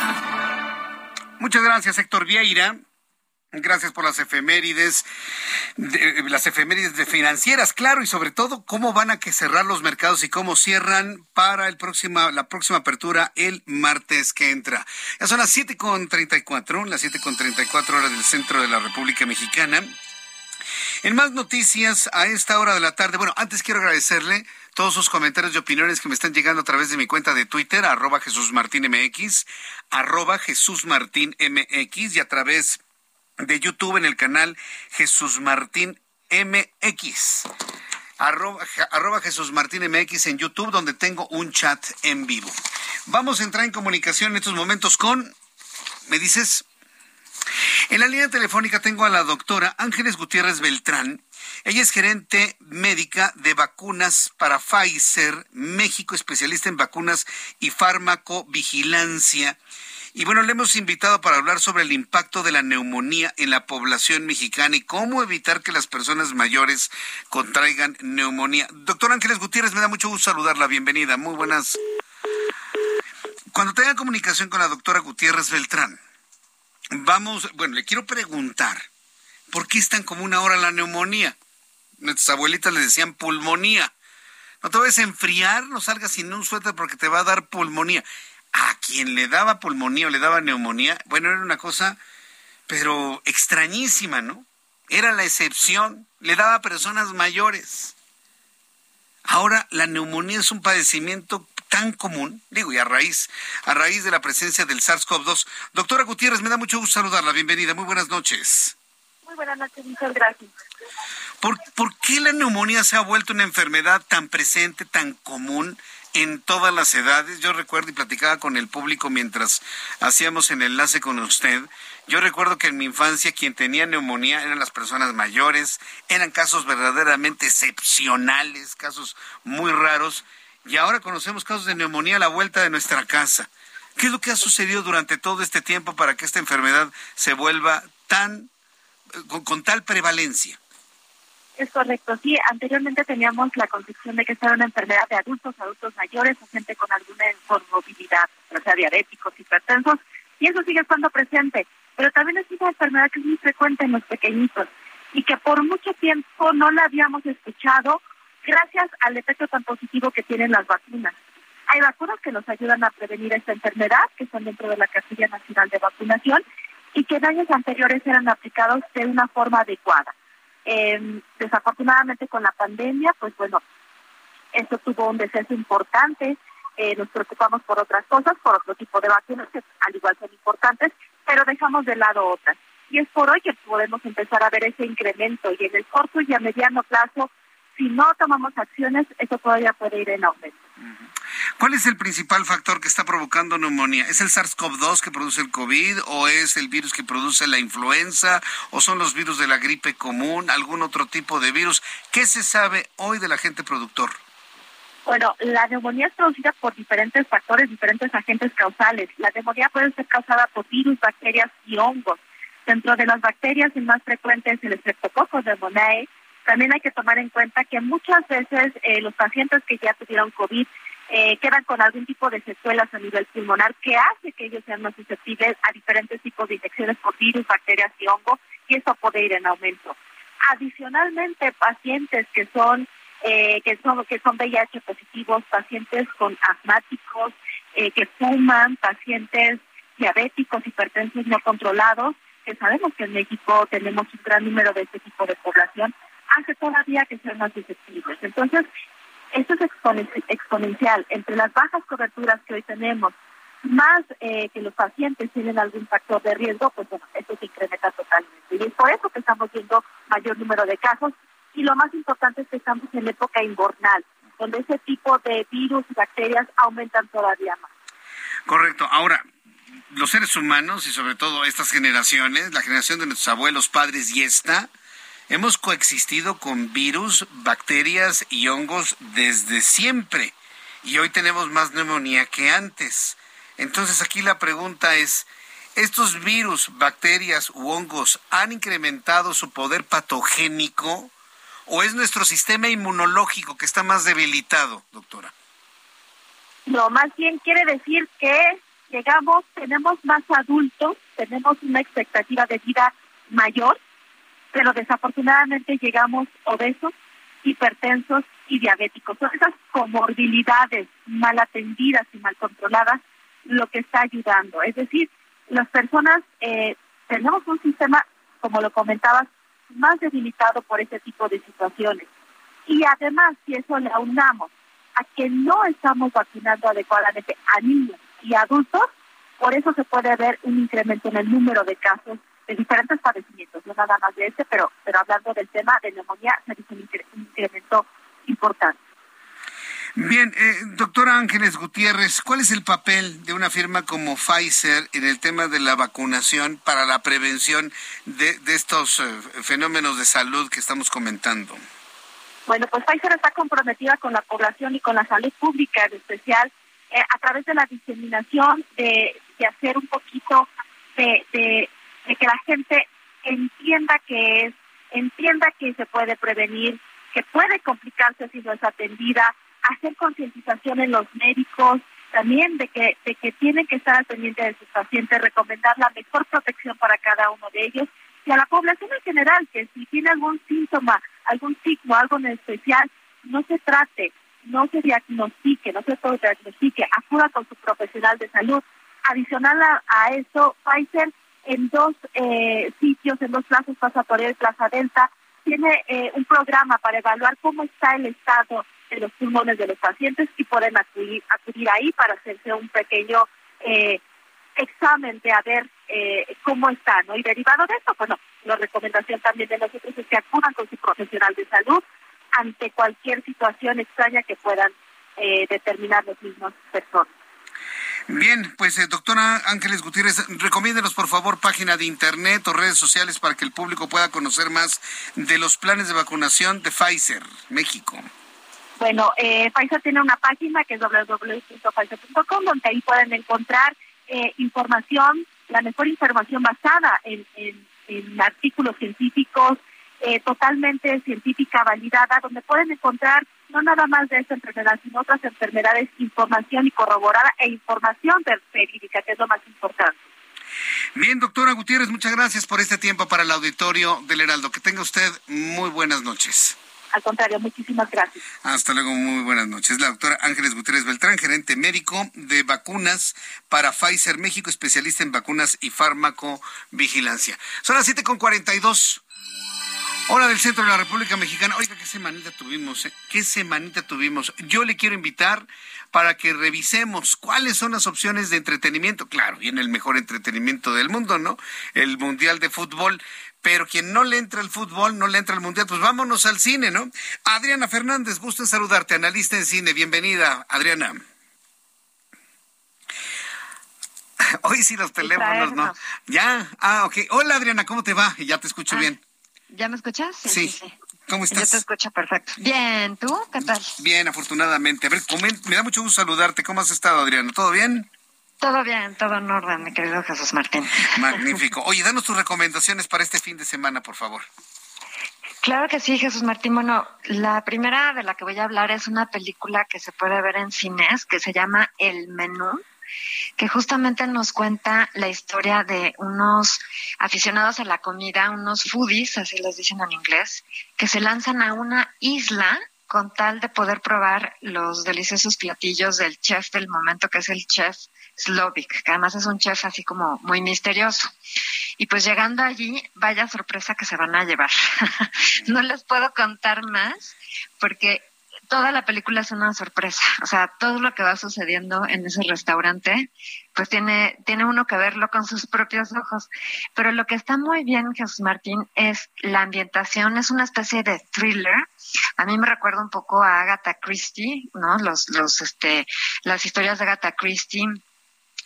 Muchas gracias, Héctor Vieira. Gracias por las efemérides, las efemérides de financieras, claro, y sobre todo cómo van a que cerrar los mercados y cómo cierran para el próxima, la próxima apertura el martes que entra. Ya son las siete con treinta y cuatro, las siete con treinta y cuatro horas del centro de la República Mexicana. En más noticias a esta hora de la tarde, bueno, antes quiero agradecerle todos sus comentarios y opiniones que me están llegando a través de mi cuenta de Twitter, arroba Jesús arroba Jesús y a través de YouTube en el canal Jesús Martín MX. Arroba, arroba, Jesús Martín MX en YouTube, donde tengo un chat en vivo. Vamos a entrar en comunicación en estos momentos con, ¿me dices? En la línea telefónica tengo a la doctora Ángeles Gutiérrez Beltrán. Ella es gerente médica de vacunas para Pfizer México, especialista en vacunas y farmacovigilancia. Y bueno, le hemos invitado para hablar sobre el impacto de la neumonía en la población mexicana y cómo evitar que las personas mayores contraigan neumonía. Doctor Ángeles Gutiérrez, me da mucho gusto saludarla. Bienvenida. Muy buenas. Cuando tenga comunicación con la doctora Gutiérrez Beltrán, vamos, bueno, le quiero preguntar, ¿por qué es tan común ahora la neumonía? Nuestras abuelitas le decían pulmonía. No te vayas a enfriar, no salgas sin un suéter porque te va a dar pulmonía a quien le daba pulmonía o le daba neumonía, bueno, era una cosa, pero extrañísima, ¿no? Era la excepción, le daba a personas mayores. Ahora la neumonía es un padecimiento tan común, digo, y a raíz, a raíz de la presencia del SARS-CoV-2. Doctora Gutiérrez, me da mucho gusto saludarla. Bienvenida, muy buenas noches. Muy buenas noches, muchas gracias. ¿Por, ¿Por qué la neumonía se ha vuelto una enfermedad tan presente, tan común en todas las edades. Yo recuerdo y platicaba con el público mientras hacíamos el enlace con usted. Yo recuerdo que en mi infancia quien tenía neumonía eran las personas mayores, eran casos verdaderamente excepcionales, casos muy raros, y ahora conocemos casos de neumonía a la vuelta de nuestra casa. ¿Qué es lo que ha sucedido durante todo este tiempo para que esta enfermedad se vuelva tan con, con tal prevalencia? Es correcto, sí. Anteriormente teníamos la concepción de que esta era una enfermedad de adultos, adultos mayores o gente con alguna comorbilidad, o sea, diabéticos, hipertensos, y eso sigue estando presente. Pero también es una enfermedad que es muy frecuente en los pequeñitos y que por mucho tiempo no la habíamos escuchado gracias al efecto tan positivo que tienen las vacunas. Hay vacunas que nos ayudan a prevenir esta enfermedad, que están dentro de la Casilla Nacional de Vacunación, y que en años anteriores eran aplicados de una forma adecuada. Eh, desafortunadamente con la pandemia, pues bueno, esto tuvo un deceso importante. Eh, nos preocupamos por otras cosas, por otro tipo de vacunas que al igual son importantes, pero dejamos de lado otras. Y es por hoy que podemos empezar a ver ese incremento y en el corto y a mediano plazo, si no tomamos acciones, eso todavía puede ir en aumento. ¿Cuál es el principal factor que está provocando neumonía? ¿Es el SARS-CoV-2 que produce el COVID o es el virus que produce la influenza o son los virus de la gripe común, algún otro tipo de virus? ¿Qué se sabe hoy del agente productor? Bueno, la neumonía es producida por diferentes factores, diferentes agentes causales. La neumonía puede ser causada por virus, bacterias y hongos. Dentro de las bacterias, el más frecuente es el Streptococcus pneumoniae. También hay que tomar en cuenta que muchas veces eh, los pacientes que ya tuvieron COVID eh, quedan con algún tipo de secuelas a nivel pulmonar que hace que ellos sean más susceptibles a diferentes tipos de infecciones por virus, bacterias y hongo, y eso puede ir en aumento. Adicionalmente, pacientes que son eh, que son que son VIH positivos, pacientes con asmáticos, eh, que fuman, pacientes diabéticos, hipertensos no controlados, que sabemos que en México tenemos un gran número de este tipo de población, hace todavía que sean más susceptibles. Entonces, esto es exponencial. Entre las bajas coberturas que hoy tenemos, más eh, que los pacientes tienen algún factor de riesgo, pues bueno, esto se incrementa totalmente. Y es por eso que estamos viendo mayor número de casos. Y lo más importante es que estamos en época invernal, donde ese tipo de virus y bacterias aumentan todavía más. Correcto. Ahora, los seres humanos y sobre todo estas generaciones, la generación de nuestros abuelos, padres y esta, hemos coexistido con virus, bacterias y hongos desde siempre. Y hoy tenemos más neumonía que antes. Entonces aquí la pregunta es, ¿estos virus, bacterias u hongos han incrementado su poder patogénico o es nuestro sistema inmunológico que está más debilitado, doctora? No, más bien quiere decir que llegamos, tenemos más adultos, tenemos una expectativa de vida mayor, pero desafortunadamente llegamos obesos, hipertensos y diabéticos. Son esas comorbilidades mal atendidas y mal controladas lo que está ayudando. Es decir, las personas eh, tenemos un sistema, como lo comentabas, más debilitado por ese tipo de situaciones. Y además, si eso le aunamos a que no estamos vacunando adecuadamente a niños y adultos, por eso se puede ver un incremento en el número de casos de diferentes padecimientos, no nada más de este, pero, pero hablando del tema de neumonía, se dice un incremento importante. Bien, eh, doctora Ángeles Gutiérrez, ¿cuál es el papel de una firma como Pfizer en el tema de la vacunación para la prevención de, estos eh, fenómenos de salud que estamos comentando? Bueno, pues Pfizer está comprometida con la población y con la salud pública en especial eh, a través de la diseminación de, hacer un poquito de, de, de que la gente entienda que es, entienda que se puede prevenir, que puede complicarse si no es atendida, hacer concientización en los médicos, también de que, de que tienen que estar al pendiente de sus pacientes, recomendar la mejor protección para cada uno de ellos y a la población en general, que si tiene algún síntoma, algún signo, algo en especial, no se trate, no se diagnostique, no se diagnostique, acuda con su profesional de salud. Adicional a, eso, Pfizer en dos eh, sitios, en dos plazas, Plaza y Plaza Delta, tiene eh, un programa para evaluar cómo está el estado de los pulmones de los pacientes y pueden acudir, acudir ahí para hacerse un pequeño eh, examen de a ver cómo están. ¿no? Y derivado de eso, bueno, la recomendación también de nosotros es que acudan con su profesional de salud ante cualquier situación extraña que puedan determinar los mismos personas. Bien, pues doctora Ángeles Gutiérrez, recomiéndenos por favor página de internet o redes sociales para que el público pueda conocer más de los planes de vacunación de Pfizer, México. Bueno, eh, Pfizer tiene una página que es www.pfizer.com donde ahí pueden encontrar eh, información, la mejor información basada en, artículos científicos, eh, totalmente científica, validada, donde pueden encontrar no nada más de esta enfermedad, sino otras enfermedades, información y corroborada e información verídica, que es lo más importante. Bien, doctora Gutiérrez, muchas gracias por este tiempo para el auditorio del Heraldo. Que tenga usted muy buenas noches. Al contrario, muchísimas gracias. Hasta luego, muy buenas noches. La doctora Ángeles Gutiérrez Beltrán, gerente médico de vacunas para Pfizer México, especialista en vacunas y farmacovigilancia. Son las 7.42. Hora del centro de la República Mexicana. Oiga, qué semanita tuvimos, eh? Qué semanita tuvimos. Yo le quiero invitar para que revisemos cuáles son las opciones de entretenimiento. Claro, viene el mejor entretenimiento del mundo, ¿no? El Mundial de Fútbol pero quien no le entra al fútbol, no le entra al mundial, pues vámonos al cine, ¿no? Adriana Fernández, gusto en saludarte, analista en cine, bienvenida, Adriana. [laughs] Hoy sí los teléfonos, ¿no? Ya, ah, ok. Hola Adriana, ¿cómo te va? Ya te escucho ah, bien. ¿Ya me escuchas? Sí. ¿Cómo estás? Yo te escucho perfecto. Bien, ¿tú? ¿Qué tal? Bien, afortunadamente. A ver, me da mucho gusto saludarte. ¿Cómo has estado, Adriana? ¿Todo bien? Todo bien, todo en orden, mi querido Jesús Martín. Magnífico. [laughs] Oye, danos tus recomendaciones para este fin de semana, por favor. Claro que sí, Jesús Martín. Bueno, la primera de la que voy a hablar es una película que se puede ver en cines que se llama El Menú que justamente nos cuenta la historia de unos aficionados a la comida, unos foodies, así les dicen en inglés, que se lanzan a una isla con tal de poder probar los deliciosos platillos del chef del momento, que es el chef Slovik, que además es un chef así como muy misterioso. Y pues llegando allí, vaya sorpresa que se van a llevar. [laughs] no les puedo contar más porque toda la película es una sorpresa. O sea, todo lo que va sucediendo en ese restaurante, pues tiene, tiene uno que verlo con sus propios ojos. Pero lo que está muy bien, Jesús Martín, es la ambientación, es una especie de thriller. A mí me recuerda un poco a Agatha Christie, ¿no? Los, los, este, las historias de Agatha Christie.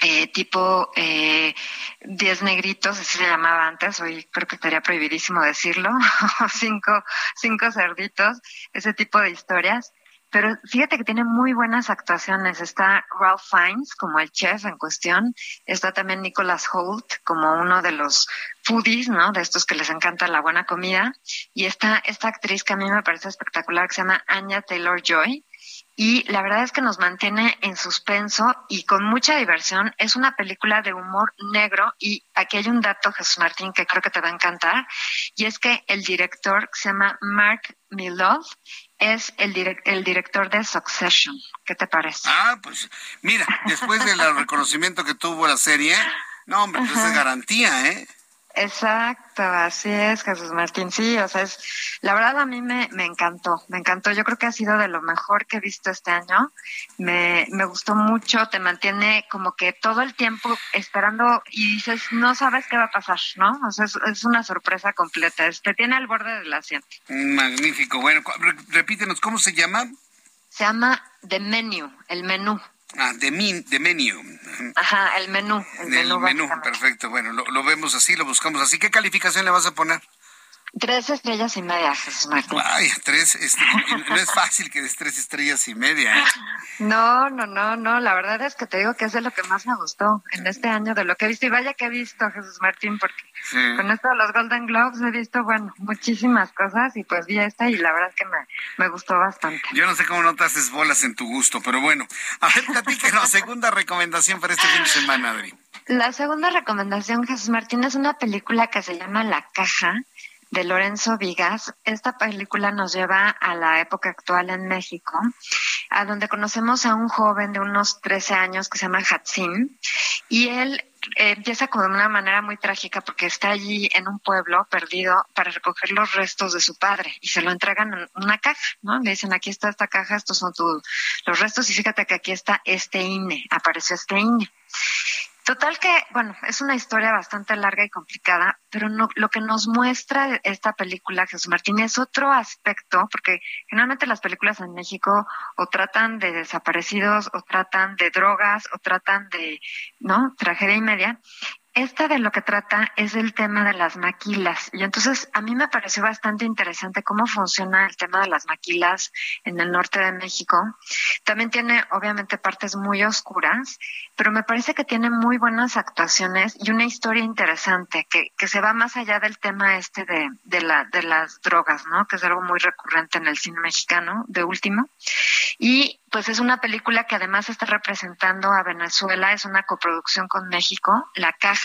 Eh, tipo eh, Diez Negritos, así se llamaba antes, hoy creo que estaría prohibidísimo decirlo, [laughs] cinco, cinco cerditos, ese tipo de historias. Pero fíjate que tiene muy buenas actuaciones. Está Ralph Fiennes como el chef en cuestión. Está también Nicholas Holt como uno de los foodies, ¿no? De estos que les encanta la buena comida. Y está esta actriz que a mí me parece espectacular que se llama Anya Taylor Joy y la verdad es que nos mantiene en suspenso y con mucha diversión. Es una película de humor negro y aquí hay un dato, Jesús Martín, que creo que te va a encantar, y es que el director se llama Mark Milov es el, el director de Succession. ¿Qué te parece? Ah, pues mira, después del reconocimiento que tuvo la serie, no, hombre, pues es garantía, ¿eh? Exacto, así es, Jesús Martín. Sí, o sea, es, la verdad a mí me, me encantó, me encantó. Yo creo que ha sido de lo mejor que he visto este año. Me, me gustó mucho, te mantiene como que todo el tiempo esperando y dices, no sabes qué va a pasar, ¿no? O sea, es, es una sorpresa completa, te tiene al borde del asiento. Magnífico. Bueno, repítenos, ¿cómo se llama? Se llama The Menu, el menú. Ah, de, min, de menú. Ajá, el menú. El, menú, perfecto. Bueno, lo, lo, vemos así, lo buscamos así. ¿Qué calificación le vas a poner? Tres estrellas y media, Jesús Martín. Ay, tres, este, no es fácil que des tres estrellas y media. ¿eh? No, no, no, no, la verdad es que te digo que es de lo que más me gustó en este año, de lo que he visto. Y vaya que he visto, Jesús Martín, porque con esto de los Golden Globes he visto, bueno, muchísimas cosas y pues vi esta y la verdad es que me, me gustó bastante. Yo no sé cómo no te haces bolas en tu gusto, pero bueno. A ver, platíquenos, [laughs] segunda recomendación para este fin de semana, Adri. La segunda recomendación, Jesús Martín, es una película que se llama La Caja de Lorenzo Vigas. Esta película nos lleva a la época actual en México, a donde conocemos a un joven de unos 13 años que se llama Hatsim, y él eh, empieza con una manera muy trágica porque está allí en un pueblo perdido para recoger los restos de su padre y se lo entregan en una caja, ¿no? Le dicen, aquí está esta caja, estos son los restos y fíjate que aquí está este INE, apareció este INE. Total que, bueno, es una historia bastante larga y complicada, pero no, lo que nos muestra esta película, Jesús Martín, es otro aspecto, porque generalmente las películas en México o tratan de desaparecidos, o tratan de drogas, o tratan de, ¿no? Tragedia y media. Esta de lo que trata es el tema de las maquilas. Y entonces a mí me pareció bastante interesante cómo funciona el tema de las maquilas en el norte de México. También tiene obviamente partes muy oscuras, pero me parece que tiene muy buenas actuaciones y una historia interesante que, que se va más allá del tema este de, de, la, de las drogas, ¿no? Que es algo muy recurrente en el cine mexicano, de último. Y pues es una película que además está representando a Venezuela, es una coproducción con México, La Caja,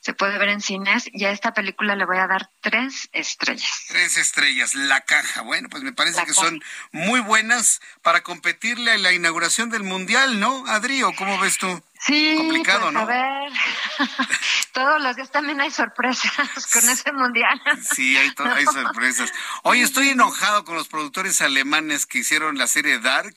se puede ver en cines y a esta película le voy a dar tres estrellas. Tres estrellas, La Caja, bueno, pues me parece que son muy buenas para competirle a la inauguración del Mundial, ¿no, Adri, o cómo ves tú? Sí, complicado, pues, ¿no? A ver, [laughs] todos los días también hay sorpresas con ese mundial. Sí, hay, hay [laughs] sorpresas. Hoy estoy enojado con los productores alemanes que hicieron la serie Dark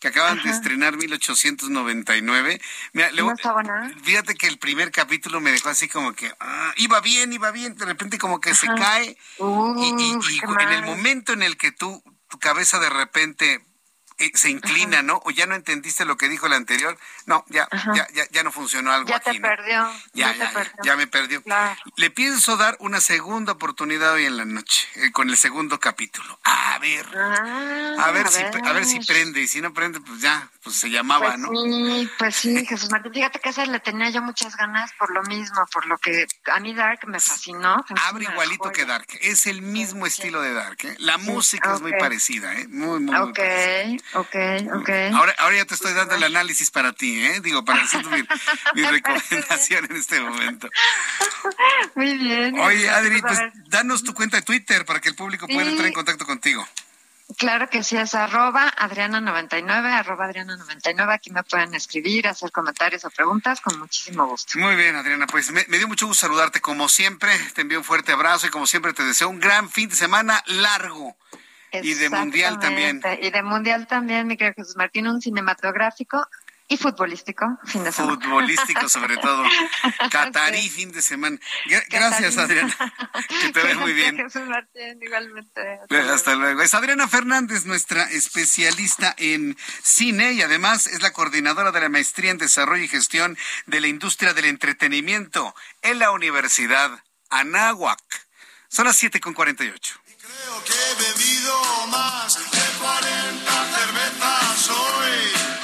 que acaban de estrenar 1899. Mira, no estaba nada. Fíjate que el primer capítulo me dejó así como que ah, iba bien, iba bien, de repente como que se cae. y, y en el momento en el que tú, tu cabeza de repente eh, se inclina, ¿no? O ya no entendiste lo que dijo el anterior. No, ya, ya, ya, ya, no funcionó algo ya aquí. Te perdió, ya, ya, ya, ya, me perdió. Le pienso dar una segunda oportunidad hoy en la noche, eh, con el segundo capítulo. A ver. Ah, a ver, si, a ver si prende. Y si no prende, pues ya, pues se llamaba, pues ¿no? Sí, pues sí, [laughs] Jesús Martín. Fíjate que esa le tenía yo muchas ganas por lo mismo, por lo que a mí Dark me fascinó. Abre igualito que Dark. Es el mismo estilo de Dark. ¿eh? La música es muy parecida, ¿eh? Muy, muy, muy parecida. Ok, ok. Ahora, ahora ya te estoy dando el análisis para ti, ¿eh? Digo, para decir mi, mi [laughs] recomendación en este momento. Muy bien. Oye, Adri, pues danos tu cuenta de Twitter para que el público pueda entrar en contacto contigo. Claro que sí, es arroba Adriana99, arroba Adriana99. Aquí me pueden escribir, hacer comentarios o preguntas con muchísimo gusto. Muy bien, Adriana, pues me, dio mucho gusto saludarte como siempre. Te envío un fuerte abrazo y como siempre te deseo un gran fin de semana largo. Y de mundial también. Y de mundial también, mi querido Jesús Martín, un cinematográfico y futbolístico, fin de semana. Futbolístico, sobre todo. [laughs] Catarí, fin de semana. Gracias, Adriana. [laughs] Que te ves muy bien. igualmente. Hasta luego. Es Adriana Fernández, nuestra especialista en cine y además es la coordinadora de la maestría en desarrollo y gestión de la industria del entretenimiento en la Universidad Anáhuac. Son las 7 con 48. Creo que he bebido más de 40 cervezas hoy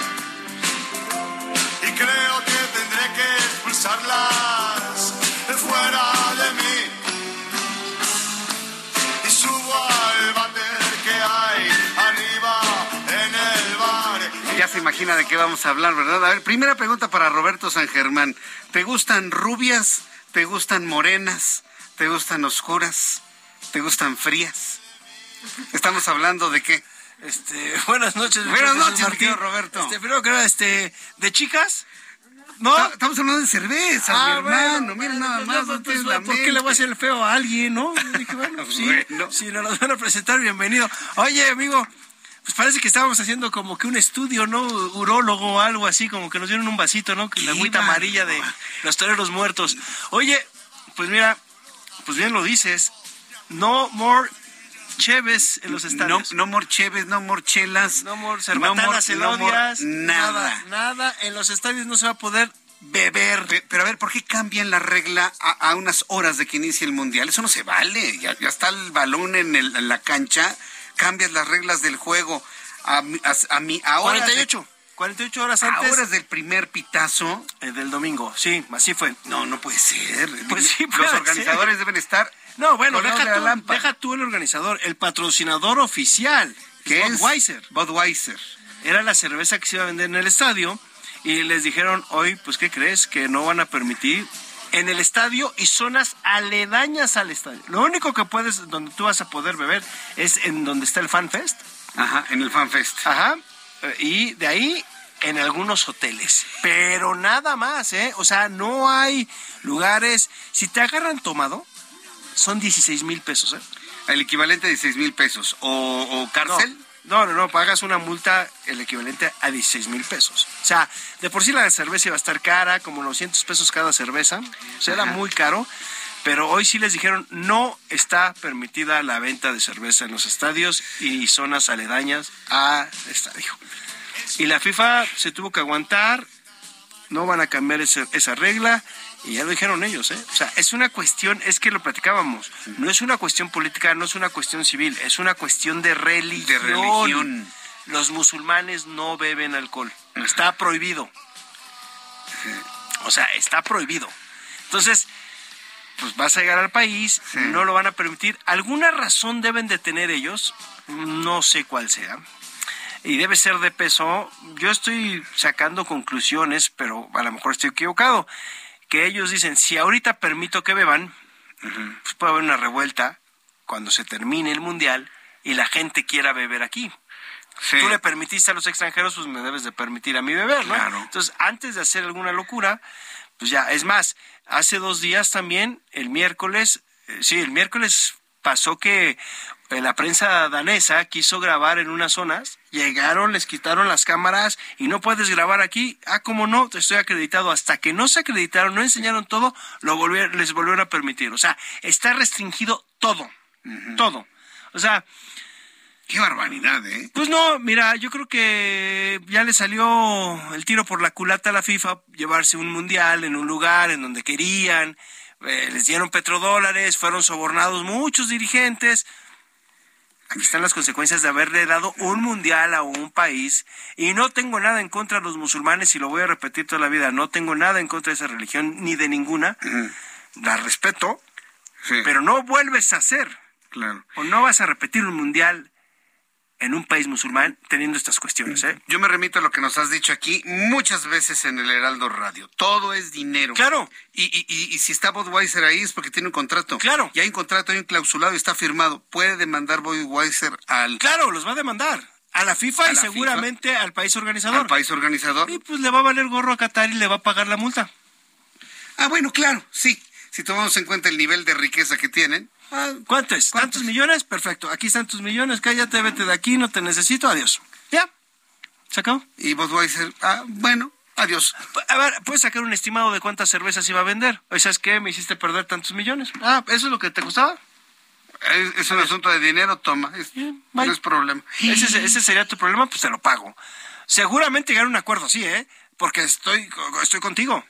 creo que tendré que expulsarlas de fuera de mí. Y subo al váter que hay arriba en el bar. Ya se imagina de qué vamos a hablar, ¿verdad? A ver, primera pregunta para Roberto San Germán. ¿Te gustan rubias? ¿Te gustan morenas? ¿Te gustan oscuras? ¿Te gustan frías? Estamos hablando de qué? Este, [laughs] buenas noches. Buenas noches, Roberto. Este, primero que nada, este, ¿de chicas? No. Estamos hablando de cerveza, ah, mi hermano. Mira nada más. No, pues, ¿Por qué le voy a hacer el feo a alguien, no? [laughs] dije, bueno, sí, si nos los van a presentar, bienvenido. Oye, amigo, pues parece que estábamos haciendo como que un estudio, ¿no? Urólogo o algo así, como que nos dieron un vasito, ¿no? La agüita amarilla de los toreros muertos. Oye, pues mira, pues bien lo dices. No more Cheves en los estadios. No, no more Cheves, no more chelas. No more cerbatanas, no nada. nada. En los estadios no se va a poder beber. Pero, a ver, ¿por qué cambian la regla a, unas horas de que inicie el mundial? Eso no se vale. Ya, está el balón en, la cancha, cambias las reglas del juego. A, a, a, 48. 48 horas antes. A horas del primer pitazo. Eh, del domingo, sí, así fue. No, no puede ser. Pues sí, Los organizadores deben estar no, bueno, deja tú, el organizador, el patrocinador oficial, que es Budweiser. Budweiser. Era la cerveza que se iba a vender en el estadio y les dijeron hoy, pues, ¿qué crees? Que no van a permitir en el estadio y zonas aledañas al estadio. Lo único que puedes, donde tú vas a poder beber, es en donde está el Fan Fest. Ajá, en el Fan Fest. Ajá. Y de ahí en algunos hoteles, pero nada más, ¿eh? O sea, no hay lugares. Si te agarran tomado, son 16 mil pesos, ¿eh? El equivalente a 16 mil pesos. ¿O, cárcel? No, no, no, pagas una multa el equivalente a 16 mil pesos. O sea, de por sí la cerveza iba a estar cara, como 900 pesos cada cerveza. O sea, era muy caro. Pero hoy sí les dijeron, no está permitida la venta de cerveza en los estadios y zonas aledañas al estadio. Y la FIFA se tuvo que aguantar, no van a cambiar esa regla. Y ya lo dijeron ellos, ¿eh? O sea, es una cuestión, es que lo platicábamos, no es una cuestión política, no es una cuestión civil, es una cuestión de religión. De religión. Los musulmanes no beben alcohol, está prohibido. O sea, está prohibido. Entonces, pues vas a llegar al país, no lo van a permitir. ¿Alguna razón deben de tener ellos? No sé cuál sea. Y debe ser de peso. Yo estoy sacando conclusiones, pero a lo mejor estoy equivocado que ellos dicen, si ahorita permito que beban, pues puede haber una revuelta cuando se termine el mundial y la gente quiera beber aquí. Tú le permitiste a los extranjeros, pues me debes de permitir a mí beber, ¿no? Entonces, antes de hacer alguna locura, pues ya, es más, hace dos días también, el miércoles, eh, sí, el miércoles pasó que la prensa danesa quiso grabar en unas zonas, llegaron, les quitaron las cámaras y no puedes grabar aquí. Ah, ¿cómo no? Te estoy acreditado. Hasta que no se acreditaron, no enseñaron todo, lo volvieron, les volvieron a permitir. O sea, está restringido todo, todo. O sea... Qué barbaridad, ¿eh? Pues no, mira, yo creo que ya le salió el tiro por la culata a la FIFA llevarse un mundial en un lugar en donde querían, eh, les dieron petrodólares, fueron sobornados muchos dirigentes, Aquí están las consecuencias de haberle dado un mundial a un país y no tengo nada en contra de los musulmanes y lo voy a repetir toda la vida, no tengo nada en contra de esa religión ni de ninguna, la respeto, pero no vuelves a hacer, claro. o no vas a repetir un mundial en un país musulmán teniendo estas cuestiones. ¿eh? Yo me remito a lo que nos has dicho aquí muchas veces en el Heraldo Radio. Todo es dinero. Claro. Y, y, y, y si está Budweiser ahí es porque tiene un contrato. Claro. Y hay un contrato, hay un clausulado y está firmado. Puede demandar Budweiser al... Claro, los va a demandar. A la FIFA ¿A y la seguramente al país organizador. Al país organizador. Y pues le va a valer gorro a Qatar y le va a pagar la multa. Ah, bueno, claro, sí. Si tomamos en cuenta el nivel de riqueza que tienen. Ah, ¿Cuánto es? ¿Tantos millones? Perfecto. Aquí están tus millones. Cállate, vete de aquí. No te necesito. Adiós. Ya. ¿Se acabó? Y Budweiser, ah, bueno, adiós. A ver, ¿puedes sacar un estimado de cuántas cervezas iba a vender? O ¿sabes qué? Me hiciste perder tantos millones. Ah, ¿eso es lo que te costaba? Es, es un asunto de dinero, toma. Es- no es problema. Ese, ese sería tu problema, pues te lo pago. Seguramente llegar a un acuerdo, sí, ¿eh? Porque estoy, estoy contigo.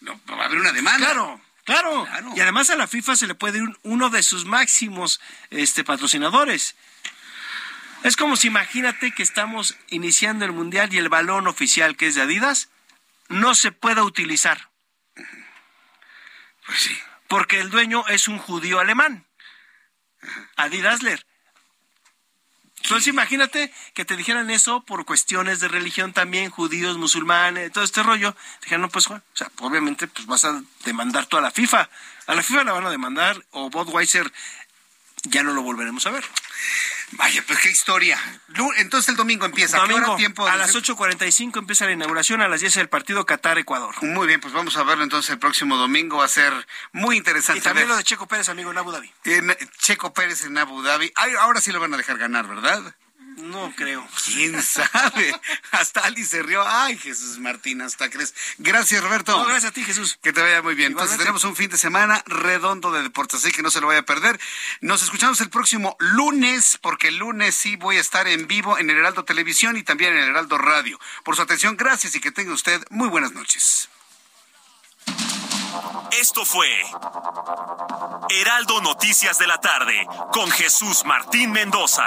No, va a haber una demanda. Claro, claro. Y además a la FIFA se le puede ir un- uno de sus máximos este, patrocinadores. Es como si imagínate que estamos iniciando el mundial y el balón oficial que es de Adidas no se pueda utilizar. Pues sí. Porque el dueño es un judío alemán. Adidasler. Entonces imagínate que te dijeran eso por cuestiones de religión también, judíos, musulmanes, todo este rollo. Te dijeran, no, pues, Juan, o sea, obviamente pues vas a demandar toda la FIFA. A la FIFA la van a demandar o Budweiser ya no lo volveremos a ver. Vaya, pues qué historia. Entonces el domingo empieza. ¿A qué hora Domingo, tiempo? a las 8.45 empieza la inauguración, a las 10 el partido Qatar-Ecuador. Muy bien, pues vamos a verlo entonces el próximo domingo. Va a ser muy interesante. Y también ver. lo de Checo Pérez, amigo, en Abu Dhabi. En- Checo Pérez en Abu Dhabi. Ahora sí lo van a dejar ganar, ¿verdad? No creo. ¿Quién sabe? [laughs] Hasta Ali se rió. Ay, Jesús Martín, hasta crees. Gracias, Roberto. No, gracias a ti, Jesús. Que te vaya muy bien. Entonces tenemos un fin de semana redondo de deportes, así que no se lo vaya a perder. Nos escuchamos el próximo lunes, porque el lunes sí voy a estar en vivo en el Heraldo Televisión y también en el Heraldo Radio. Por su atención, gracias y que tenga usted muy buenas noches. Esto fue Heraldo Noticias de la tarde con Jesús Martín Mendoza.